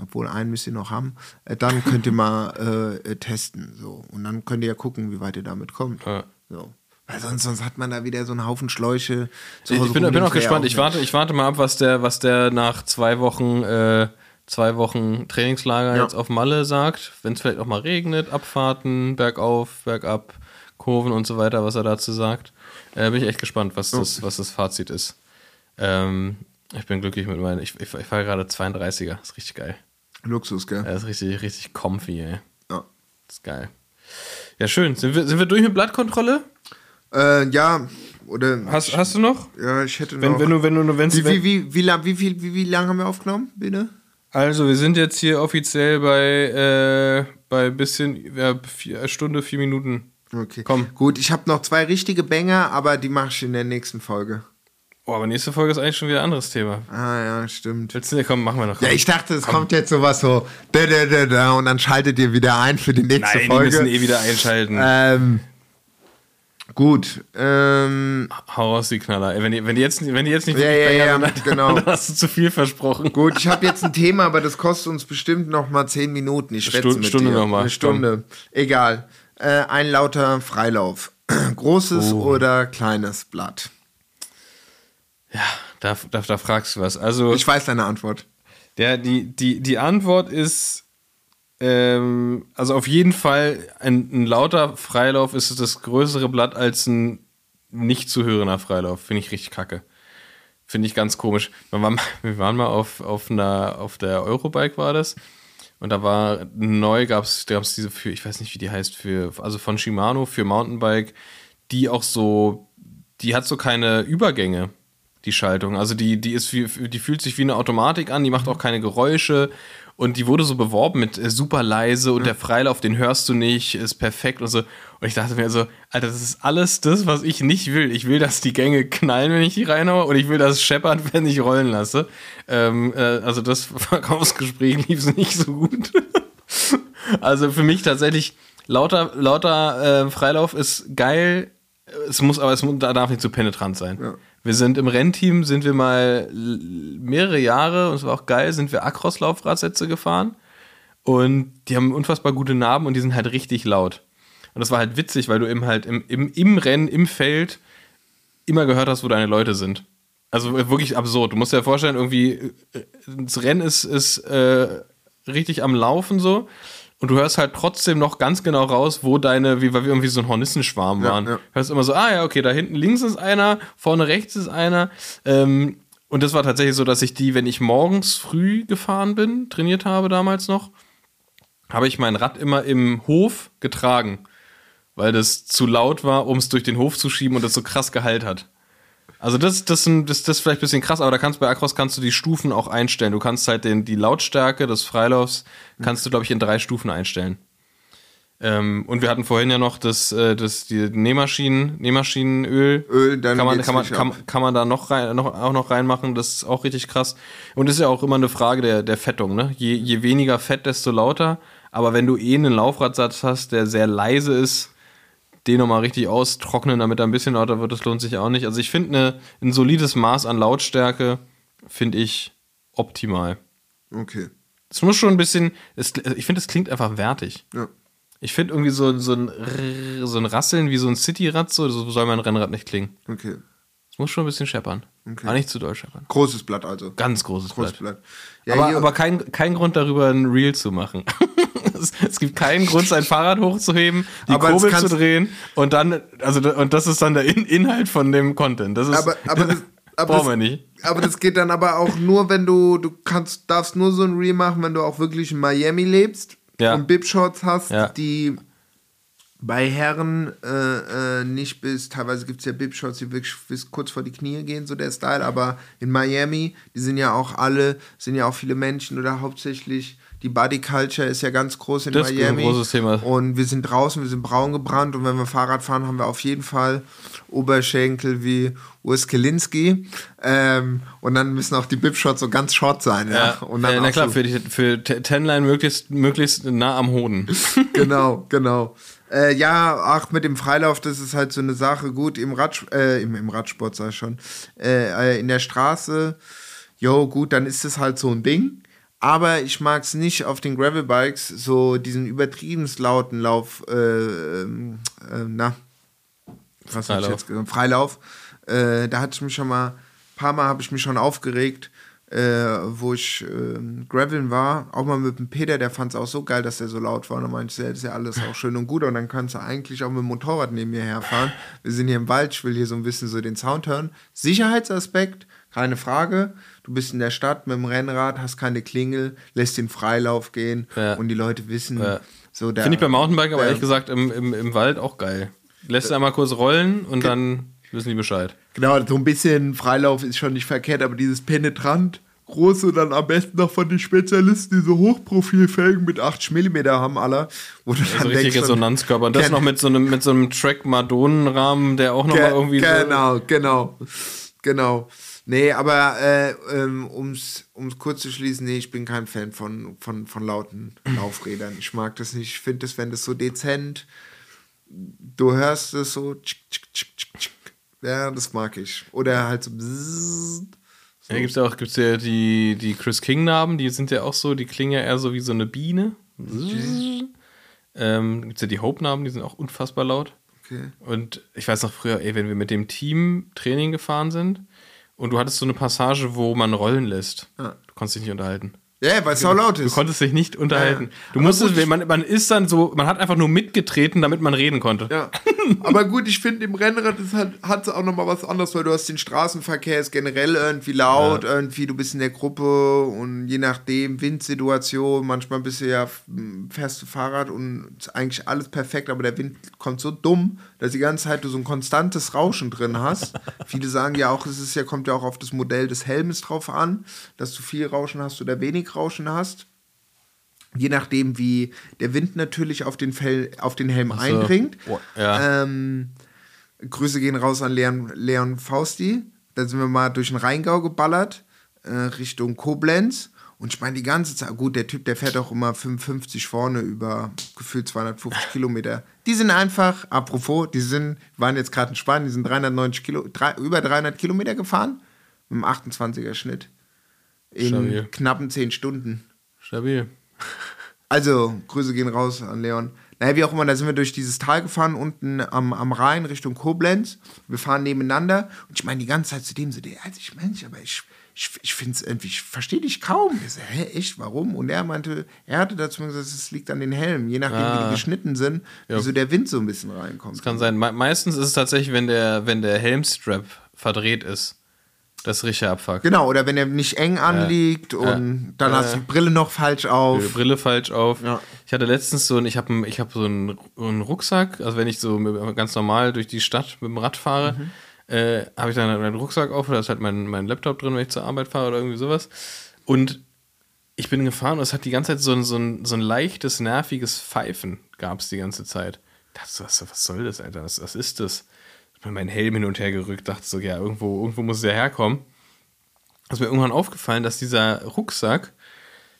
obwohl einen müsst ihr noch haben, äh, dann könnt ihr mal äh, äh, testen. So. Und dann könnt ihr ja gucken, wie weit ihr damit kommt. Ja. So. Weil sonst, sonst hat man da wieder so einen Haufen Schläuche. Ich bin, bin auch gespannt. Ich warte, ich warte mal ab, was der, was der nach zwei Wochen, äh, zwei Wochen Trainingslager Ja. jetzt auf Malle sagt. Wenn es vielleicht auch mal regnet, Abfahrten, bergauf, bergab, Kurven und so weiter, was er dazu sagt. Äh, bin ich echt gespannt, was, das, was das Fazit ist. Ähm, ich bin glücklich mit meinen. Ich, ich, ich fahre gerade 32er. Ist richtig geil. Luxus, gell? Er ist richtig, richtig comfy, ey. Ja. ist geil. Ja, schön. Sind wir, sind wir durch mit Blattkontrolle? Äh, ja, oder. Hast, hast du noch? ja, ich hätte Wenn, noch. wenn du, wenn du, wenn's, wie, wie, wie, wie, lang, wie, viel, wie, wie lange haben wir aufgenommen, bitte? Also, wir sind jetzt hier offiziell bei, äh, bei bisschen, ja, vier, Stunde, vier Minuten. Okay. Komm. Gut, ich habe noch zwei richtige Banger, aber die mache ich in der nächsten Folge. Oh, aber nächste Folge ist eigentlich schon wieder ein anderes Thema. Ah, ja, stimmt. Willst du, komm, machen wir noch. Ja, ich dachte, es kommt jetzt sowas so, da, da, da, da, und dann schaltet ihr wieder ein für die nächste Nein, Folge. müssen eh wieder einschalten. ähm, gut, ähm, Hau raus, die Knaller. Wenn, die, wenn, die jetzt, wenn die jetzt nicht Ja, ja, ja, dann, genau. dann hast du zu viel versprochen. gut, ich habe jetzt ein Thema, aber das kostet uns bestimmt noch mal zehn Minuten. Ich schätze Stunde- mit Stunde dir. noch mal, Eine Stunde. Egal. Äh, ein lauter Freilauf. Großes Oh. oder kleines Blatt? Da, da, da fragst du was. Also, Ich weiß deine Antwort. Der, die, die, die Antwort ist, ähm, also auf jeden Fall, ein, ein lauter Freilauf ist das größere Blatt als ein nicht zu hörender Freilauf. Finde ich richtig kacke. Finde ich ganz komisch. Wir waren, wir waren mal auf, auf, einer, auf der Eurobike, war das. Und da war neu, gab es diese für, ich weiß nicht, wie die heißt, für, also von Shimano für Mountainbike, die auch so, die hat so keine Übergänge, die Schaltung. Also die, die ist wie, die fühlt sich wie eine Automatik an, die macht auch keine Geräusche und die wurde so beworben mit äh, super leise und der Freilauf, den hörst du nicht, ist perfekt und so. Und ich dachte mir so, Alter, das ist alles das, was ich nicht will. Ich will, dass die Gänge knallen, wenn ich die reinhaue und ich will, dass es scheppert, wenn ich rollen lasse. Ähm, äh, also das Verkaufsgespräch lief nicht so gut. also für mich tatsächlich lauter, lauter äh, Freilauf ist geil. Es muss, aber es darf nicht zu penetrant sein. Wir sind im Rennteam, sind wir mal mehrere Jahre, und es war auch geil, sind wir Acros-Laufradsätze gefahren. Und die haben unfassbar gute Narben und die sind halt richtig laut. Und das war halt witzig, weil du eben halt im, im, im Rennen, im Feld immer gehört hast, wo deine Leute sind. Also wirklich absurd. Du musst dir vorstellen, irgendwie, äh, das Rennen ist, ist äh, richtig am Laufen so. Und du hörst halt trotzdem noch ganz genau raus, wo deine, wie weil wir irgendwie so ein Hornissenschwarm Ja, waren. ja. Hörst immer so, ah ja, okay, da hinten links ist einer, vorne rechts ist einer. Ähm, und das war tatsächlich so, dass ich die, wenn ich morgens früh gefahren bin, trainiert habe damals noch, habe ich mein Rad immer im Hof getragen, weil das zu laut war, um es durch den Hof zu schieben und das so krass Gehalt hat. Also das, das, sind- das, das ist vielleicht ein bisschen krass, aber da kannst du bei Acros kannst du die Stufen auch einstellen. Du kannst halt den, die Lautstärke des Freilaufs kannst du, glaube ich, in drei Stufen einstellen. Ähm, und wir hatten vorhin ja noch das, äh, das die Nähmaschinen, Nähmaschinenöl. Öl, dann kann man, kann man, kann, kann man da noch, rein, noch auch noch reinmachen. Das ist auch richtig krass. Und das ist ja auch immer eine Frage der, der Fettung. Ne? Je, je weniger Fett, desto lauter. Aber wenn du eh einen Laufradsatz hast, der sehr leise ist, den nochmal richtig austrocknen, damit er ein bisschen lauter wird, das lohnt sich auch nicht. Also ich finde ne, ein solides Maß an Lautstärke, finde ich optimal. Okay. Es muss schon ein bisschen, es, ich finde, es klingt einfach wertig. Ja. Ich finde irgendwie so, so, ein, so ein Rasseln wie so ein Cityrad, so, so soll mein Rennrad nicht klingen. Okay. Es muss schon ein bisschen scheppern. Okay. Aber nicht zu doll scheppern. Großes Blatt also. Ganz großes, Großes Blatt. Blatt. Ja, aber aber kein, kein Grund darüber, ein Reel zu machen. es, es gibt keinen Grund, sein Fahrrad hochzuheben, die Aber Kurbel zu drehen und dann, also und das ist dann der In Inhalt von dem Content. Das ist, aber, aber, das, aber, brauchen wir nicht. aber das geht dann aber auch nur, wenn du, du kannst, darfst nur so ein Reel machen, wenn du auch wirklich in Miami lebst Ja. und Bib-Shorts hast, Ja. die bei Herren äh, äh, nicht bis, teilweise gibt es ja Bib-Shorts, die wirklich bis kurz vor die Knie gehen, so der Style, aber in Miami, die sind ja auch alle, sind ja auch viele Menschen oder hauptsächlich, Die Body Culture ist ja ganz groß in Das ist ein Miami. großes Thema. Und wir sind draußen, wir sind braun gebrannt und wenn wir Fahrrad fahren, haben wir auf jeden Fall Oberschenkel wie Urs Kelinski. Ähm, und dann müssen auch die Bip-Shots so ganz short sein. Ja. Und dann äh, na klar, so, für, die, für Tenline möglichst, möglichst nah am Hoden. genau, genau. Äh, ja, ach, mit dem Freilauf, das ist halt so eine Sache. Gut, im, Rad, äh, im, im Radsport sag ich schon. Äh, äh, in der Straße, jo, gut, dann ist es halt so ein Ding. Aber ich mag es nicht auf den Gravelbikes, so diesen übertrieben lauten Lauf, äh, ähm, äh, na, was hab ich Freilauf. jetzt gesagt? Freilauf. Da hatte ich mich schon mal, ein paar Mal habe ich mich schon aufgeregt, äh, wo ich ähm, Graveln war, auch mal mit dem Peter, der fand es auch so geil, dass der so laut war. Und dann meinte ich, das ist ja alles auch schön und gut. Und dann kannst du eigentlich auch mit dem Motorrad neben mir herfahren. Wir sind hier im Wald, ich will hier so ein bisschen so den Sound hören. Sicherheitsaspekt, keine Frage. Du bist in der Stadt mit dem Rennrad, hast keine Klingel, lässt den Freilauf gehen Ja. und die Leute wissen, Ja. so. Finde ich beim Mountainbike aber ehrlich gesagt im, im, im Wald auch geil. Lässt einmal kurz rollen und dann wissen die Bescheid. Genau, so ein bisschen Freilauf ist schon nicht verkehrt, aber dieses penetrant große dann am besten noch von den Spezialisten diese Hochprofilfelgen mit 80 mm haben alle, wo du So dann richtig denkst, Resonanzkörper. Und das noch mit so einem, mit so einem Track-Madonnenrahmen, der auch nochmal Ge irgendwie so. genau, genau, genau. Nee, aber äh, ähm, ums, ums kurz zu schließen, nee, ich bin kein Fan von, von, von lauten Laufrädern. Ich mag das nicht. Ich finde das, wenn das so dezent, du hörst es so, tschik, tschik, tschik. Ja, das mag ich. Oder halt so, bzzzt. Ja, gibt's ja auch gibt's ja die, die Chris King-Narben, die sind ja auch so, die klingen ja eher so wie so eine Biene. Ähm, gibt's ja die Hope-Narben, die sind auch unfassbar laut. Okay. Und ich weiß noch früher, ey, wenn wir mit dem Team Training gefahren sind und du hattest so eine Passage, wo man rollen lässt. Ja. Du konntest dich nicht unterhalten. Ja, weil es so laut Du ist. konntest dich nicht unterhalten. Ja. Du Aber musstest, gut, man, man ist dann so, man hat einfach nur mitgetreten, damit man reden konnte. Ja, aber gut, ich finde, im Rennrad halt, hat es auch nochmal was anderes, weil du hast den Straßenverkehr, ist generell irgendwie laut, irgendwie, du bist in der Gruppe und je nachdem, Windsituation, manchmal bist du ja, fährst du Fahrrad und ist eigentlich alles perfekt, aber der Wind kommt so dumm, dass die ganze Zeit du so ein konstantes Rauschen drin hast. Viele sagen ja auch, es ist ja, kommt ja auch auf das Modell des Helmes drauf an, dass du viel Rauschen hast oder wenig Rauschen hast. Je nachdem, wie der Wind natürlich auf den, Fell, auf den Helm eindringt. Oh, ja. Ähm, Grüße gehen raus an Leon, Leon Fausti. Da sind wir mal durch den Rheingau geballert, äh, Richtung Koblenz. Und ich meine, die ganze Zeit, gut, der Typ, der fährt auch immer 55 vorne über gefühlt 250 Kilometer. Die sind einfach, apropos, die sind, waren jetzt gerade in Spanien, die sind 390 Kilo, drei, über 300 Kilometer gefahren mit einem 28er Schnitt. In Stabil. knappen 10 Stunden. Stabil. Also, Grüße gehen raus an Leon. Naja, wie auch immer, da sind wir durch dieses Tal gefahren, unten am, am Rhein Richtung Koblenz. Wir fahren nebeneinander. Und ich meine die ganze Zeit zu dem so, also ich Mensch, aber ich, ich, ich finde es irgendwie, ich verstehe dich kaum. Ich so, hä, echt, warum? Und er meinte, er hatte dazu gesagt, es liegt an den Helmen, je nachdem, wie die geschnitten sind, Ja. wie so der Wind so ein bisschen reinkommt. Kann sein. Me meistens ist es tatsächlich, wenn der, wenn der Helmstrap verdreht ist. Das ist richtig Abfuck. Genau, oder wenn er nicht eng anliegt und dann hast du die Brille noch falsch auf. Die Brille falsch auf. Ja. Ich hatte letztens so ein, ich habe ich hab so einen, einen Rucksack, also wenn ich so ganz normal durch die Stadt mit dem Rad fahre, äh, habe ich dann einen Rucksack auf, da ist halt mein, mein Laptop drin, wenn ich zur Arbeit fahre oder irgendwie sowas. Und ich bin gefahren und es hat die ganze Zeit so ein, so ein, so ein leichtes, nerviges Pfeifen gab es die ganze Zeit. Ich dachte so, was, was soll das, Alter? Was, was ist das? Ich hab mir meinen Helm hin und her gerückt, dachte so, ja, irgendwo, irgendwo muss der herkommen. ist mir irgendwann aufgefallen, dass dieser Rucksack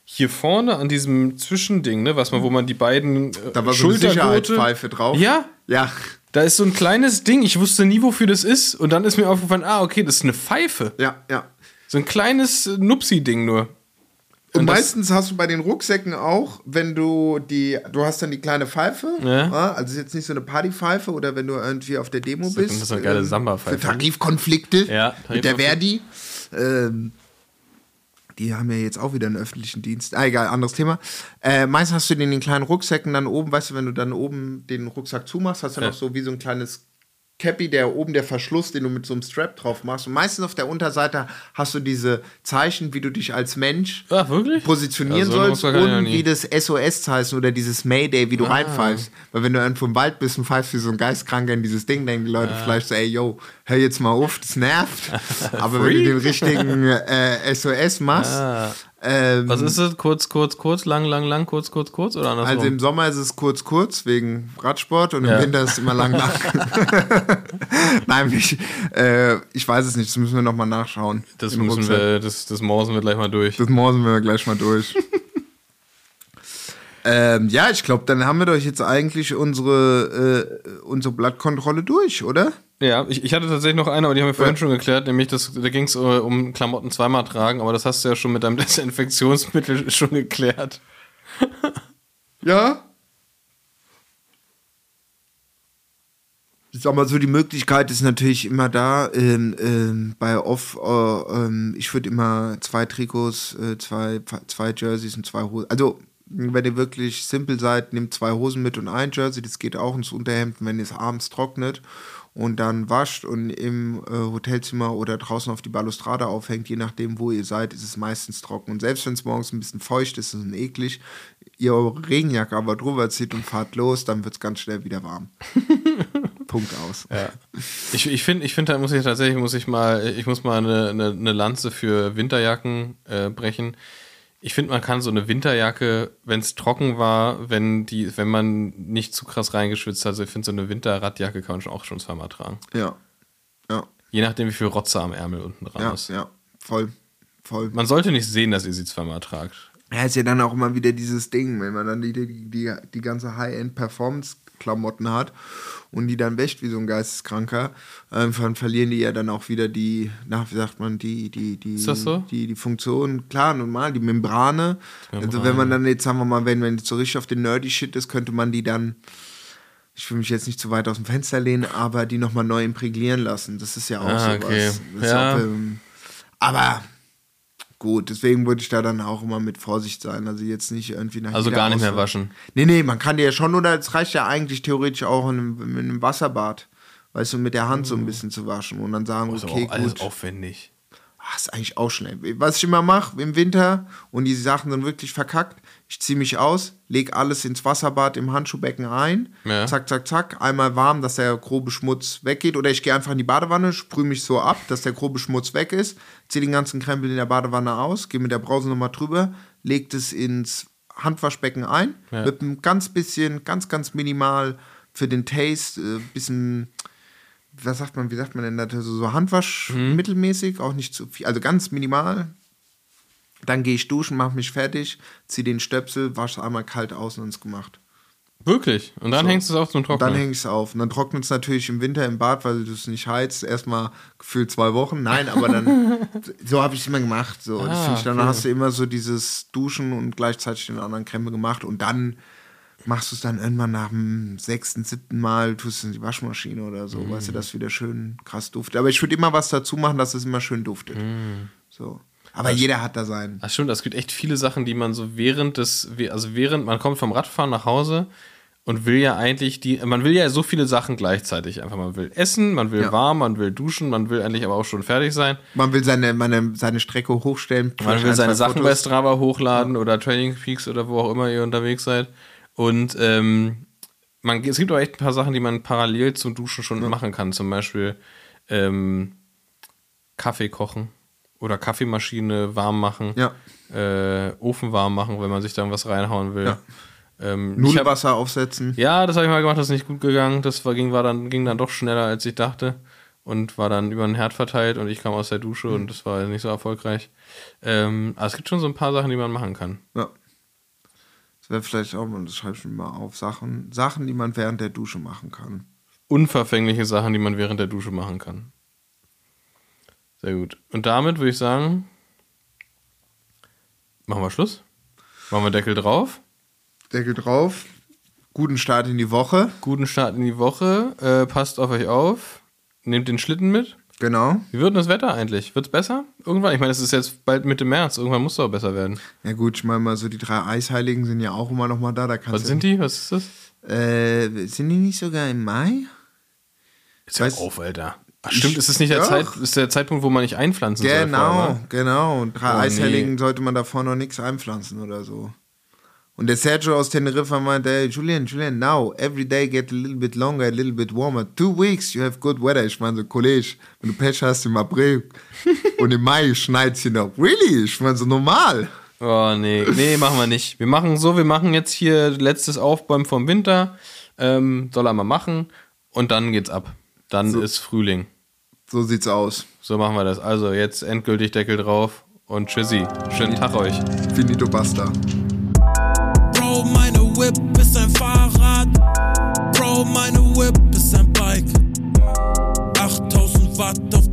hier vorne an diesem Zwischending, ne, was man, wo man die beiden äh, Da war so eine Sicherheitspfeife drauf. Ja, Ja. da ist so ein kleines Ding. Ich wusste nie, wofür das ist. Und dann ist mir aufgefallen, ah, okay, das ist eine Pfeife. Ja, ja. So ein kleines Nupsi-Ding nur. Und, Und das- meistens hast du bei den Rucksäcken auch, wenn du die, du hast dann die kleine Pfeife, Ja. also ist jetzt nicht so eine Partypfeife oder wenn du irgendwie auf der Demo ist- bist. das ist eine geile ähm, Samba-Pfeife. Für Tarifkonflikte Ja, mit der. Verdi. Ähm, die haben ja jetzt auch wieder einen öffentlichen Dienst. Ah, egal, anderes Thema. Äh, meist hast du den in den kleinen Rucksäcken dann oben, weißt du, wenn du dann oben den Rucksack zumachst, hast du Ja. noch so wie so ein kleines Cappy, der oben der Verschluss, den du mit so einem Strap drauf machst. Und meistens auf der Unterseite hast du diese Zeichen, wie du dich als Mensch Ah, wirklich? positionieren Ja, so sollst und wie das SOS-Zeichen oder dieses Mayday, wie du Ah. reinpfeifst. Weil wenn du irgendwo im Wald bist und pfeifst wie so ein Geistkranker in dieses Ding, denken die Leute vielleicht so, ey, yo, hör jetzt mal auf, das nervt. Aber wenn du den richtigen äh, SOS machst, Ah. Ähm, Was ist es? Kurz, kurz, kurz, lang, lang, lang, kurz, kurz, kurz oder andersrum? Also im Sommer ist es kurz, kurz wegen Radsport und im Ja. Winter ist es immer lang, lang. Nein, ich, äh, ich weiß es nicht, das müssen wir nochmal nachschauen. das Im müssen Rucksack. wir, das, das morsen wir gleich mal durch. Das morsen wir gleich mal durch. ähm, ja, ich glaube, dann haben wir doch jetzt eigentlich unsere, äh, unsere Blattkontrolle durch, oder? Ja, ich, ich hatte tatsächlich noch eine, aber die haben wir vorhin schon geklärt, nämlich das, da ging es um Klamotten zweimal tragen, aber das hast du ja schon mit deinem Desinfektionsmittel schon geklärt. Ja. Ich sag mal so, die Möglichkeit ist natürlich immer da. Ähm, ähm, bei Off, äh, ähm, ich würde immer zwei Trikots, äh, zwei, zwei Jerseys und zwei Hosen. Also, wenn ihr wirklich simpel seid, nehmt zwei Hosen mit und ein Jersey. Das geht auch ins Unterhemd, wenn ihr es abends trocknet und dann wascht und im äh, Hotelzimmer oder draußen auf die Balustrade aufhängt, je nachdem, wo ihr seid, ist es meistens trocken. Und selbst wenn es morgens ein bisschen feucht ist, ist es eklig, ihr eure Regenjacke aber drüber zieht und fahrt los, dann wird es ganz schnell wieder warm. Punkt aus. Ja. Ich, ich finde, ich find, da muss ich tatsächlich, muss ich mal, ich muss mal eine, eine, eine Lanze für Winterjacken äh, brechen. Ich finde, man kann so eine Winterjacke, wenn es trocken war, wenn die, wenn man nicht zu krass reingeschwitzt hat, also ich finde, so eine Winterradjacke kann man schon auch schon zweimal tragen. Ja. Ja. Je nachdem, wie viel Rotze am Ärmel unten dran Ja, ist. ja. Voll. Voll. Man sollte nicht sehen, dass ihr sie zweimal tragt. Ja, ist ja dann auch immer wieder dieses Ding, wenn man dann die, die, die, die ganze High-End-Performance-Klamotten hat und die dann wäscht wie so ein Geisteskranker, ähm, dann verlieren die ja dann auch wieder die, nach, wie sagt man, die, die, die, Ist das so? die, die Funktion, klar, normal, die Membrane. Die Also Membrane. wenn man dann jetzt, sagen wir mal, wenn, es so richtig auf den Nerdy-Shit ist, könnte man die dann, ich will mich jetzt nicht zu weit aus dem Fenster lehnen, aber die nochmal neu impräglieren lassen. Das ist ja auch Ah, sowas. okay. Ja. auch, ähm, aber gut, deswegen würde ich da dann auch immer mit Vorsicht sein. Also jetzt nicht irgendwie nach Also gar nicht mehr waschen. Nee, nee, man kann die ja schon, oder es reicht ja eigentlich theoretisch auch in einem, in einem Wasserbad, weißt du, mit der Hand so ein bisschen zu waschen und dann sagen, Mhm. Ist aber okay, auch alles gut. aufwendig. Ah, ist eigentlich auch schnell. Was ich immer mache im Winter und die Sachen sind wirklich verkackt, ich ziehe mich aus, leg alles ins Wasserbad im Handschuhbecken ein, Ja. zack, zack, zack, einmal warm, dass der grobe Schmutz weggeht. Oder ich gehe einfach in die Badewanne, sprühe mich so ab, dass der grobe Schmutz weg ist, ziehe den ganzen Krempel in der Badewanne aus, gehe mit der Brause nochmal drüber, leg das ins Handwaschbecken ein, Ja. mit einem ganz bisschen, ganz, ganz minimal für den Taste, äh, bisschen was sagt man, wie sagt man denn das, so, so Handwasch mittelmäßig, auch nicht zu viel, also ganz minimal. Dann gehe ich duschen, mache mich fertig, ziehe den Stöpsel, wasche einmal kalt aus und ist gemacht. Wirklich. Und dann So. hängst du es auf zum Trocknen. dann hänge ich es auf. Und dann trocknet es natürlich im Winter im Bad, weil du es nicht heizt. Erstmal gefühlt zwei Wochen. Nein, aber dann, so habe ich es immer gemacht. So. das Ah, ich, dann okay. hast du immer so dieses Duschen und gleichzeitig den anderen Krempel gemacht. Und dann machst du es dann irgendwann nach dem sechsten, siebten Mal, tust es in die Waschmaschine oder so, weißt du, Mhm. dass wieder schön krass duftet. Aber ich würde immer was dazu machen, dass es immer schön duftet. Mhm. So. Aber jeder hat da sein. Das stimmt, es gibt echt viele Sachen, die man so während des, also während, man kommt vom Radfahren nach Hause und will ja eigentlich die, man will ja so viele Sachen gleichzeitig einfach. Man will essen, man will Ja. warm, man will duschen, man will eigentlich aber auch schon fertig sein. Man will seine, meine, seine Strecke hochstellen. Man will ein, seine Sachen bei Fotos. Strava hochladen oder Training Peaks oder wo auch immer ihr unterwegs seid. Und ähm, man, es gibt auch echt ein paar Sachen, die man parallel zum Duschen schon machen kann. Zum Beispiel ähm, Kaffee kochen oder Kaffeemaschine warm machen. Ja. Äh, Ofen warm machen, wenn man sich da was reinhauen will. Ja. Ähm, ich hab, Nudelwasser aufsetzen. ja, das habe ich mal gemacht, das ist nicht gut gegangen. Das war, ging, war dann, ging dann doch schneller, als ich dachte. Und war dann über den Herd verteilt und ich kam aus der Dusche Mhm. und das war nicht so erfolgreich. Ähm, aber es gibt schon so ein paar Sachen, die man machen kann. Ja. Das wäre vielleicht auch schreibe ich mir mal auf, Sachen, Sachen, die man während der Dusche machen kann. Unverfängliche Sachen, die man während der Dusche machen kann. Sehr gut. Und damit würde ich sagen, machen wir Schluss. Machen wir Deckel drauf. Deckel drauf. Guten Start in die Woche. Guten Start in die Woche. Äh, passt auf euch auf. Nehmt den Schlitten mit. Genau. Wie wird denn das Wetter eigentlich? Wird's besser? Irgendwann? Ich meine, es ist jetzt bald Mitte März. Irgendwann muss es auch besser werden. Ja gut, ich meine mal so die drei Eisheiligen sind ja auch immer noch mal da. da kannst Was sind die? Was ist das? Äh, sind die nicht sogar im Mai? Hör weiß- auf, Alter. Ach, stimmt, ist das nicht der. Zeit, ist der Zeitpunkt, wo man nicht einpflanzen soll? Genau, vorher, ne? genau. Und drei Oh, nee. Eisheiligen sollte man davor noch nichts einpflanzen oder so. Und der Sergio aus Teneriffa meinte, hey, Julian, Julian, now, every day get a little bit longer, a little bit warmer. Two weeks, you have good weather. Ich meine so, Kollege, wenn du Pech hast im April und im Mai schneit hier noch. Really? Ich meine so, normal. Oh, nee. Nee, machen wir nicht. Wir machen so, wir machen jetzt hier letztes Aufbäumen vom Winter. Ähm, soll er mal machen. Und dann geht's ab. Dann So. ist Frühling. So sieht's aus. So machen wir das. Also jetzt endgültig Deckel drauf und tschüssi. Schönen Tag euch. Finito basta. Bro, meine Whip ist ein Fahrrad. Bro, meine Whip ist ein Bike. 8000 Watt auf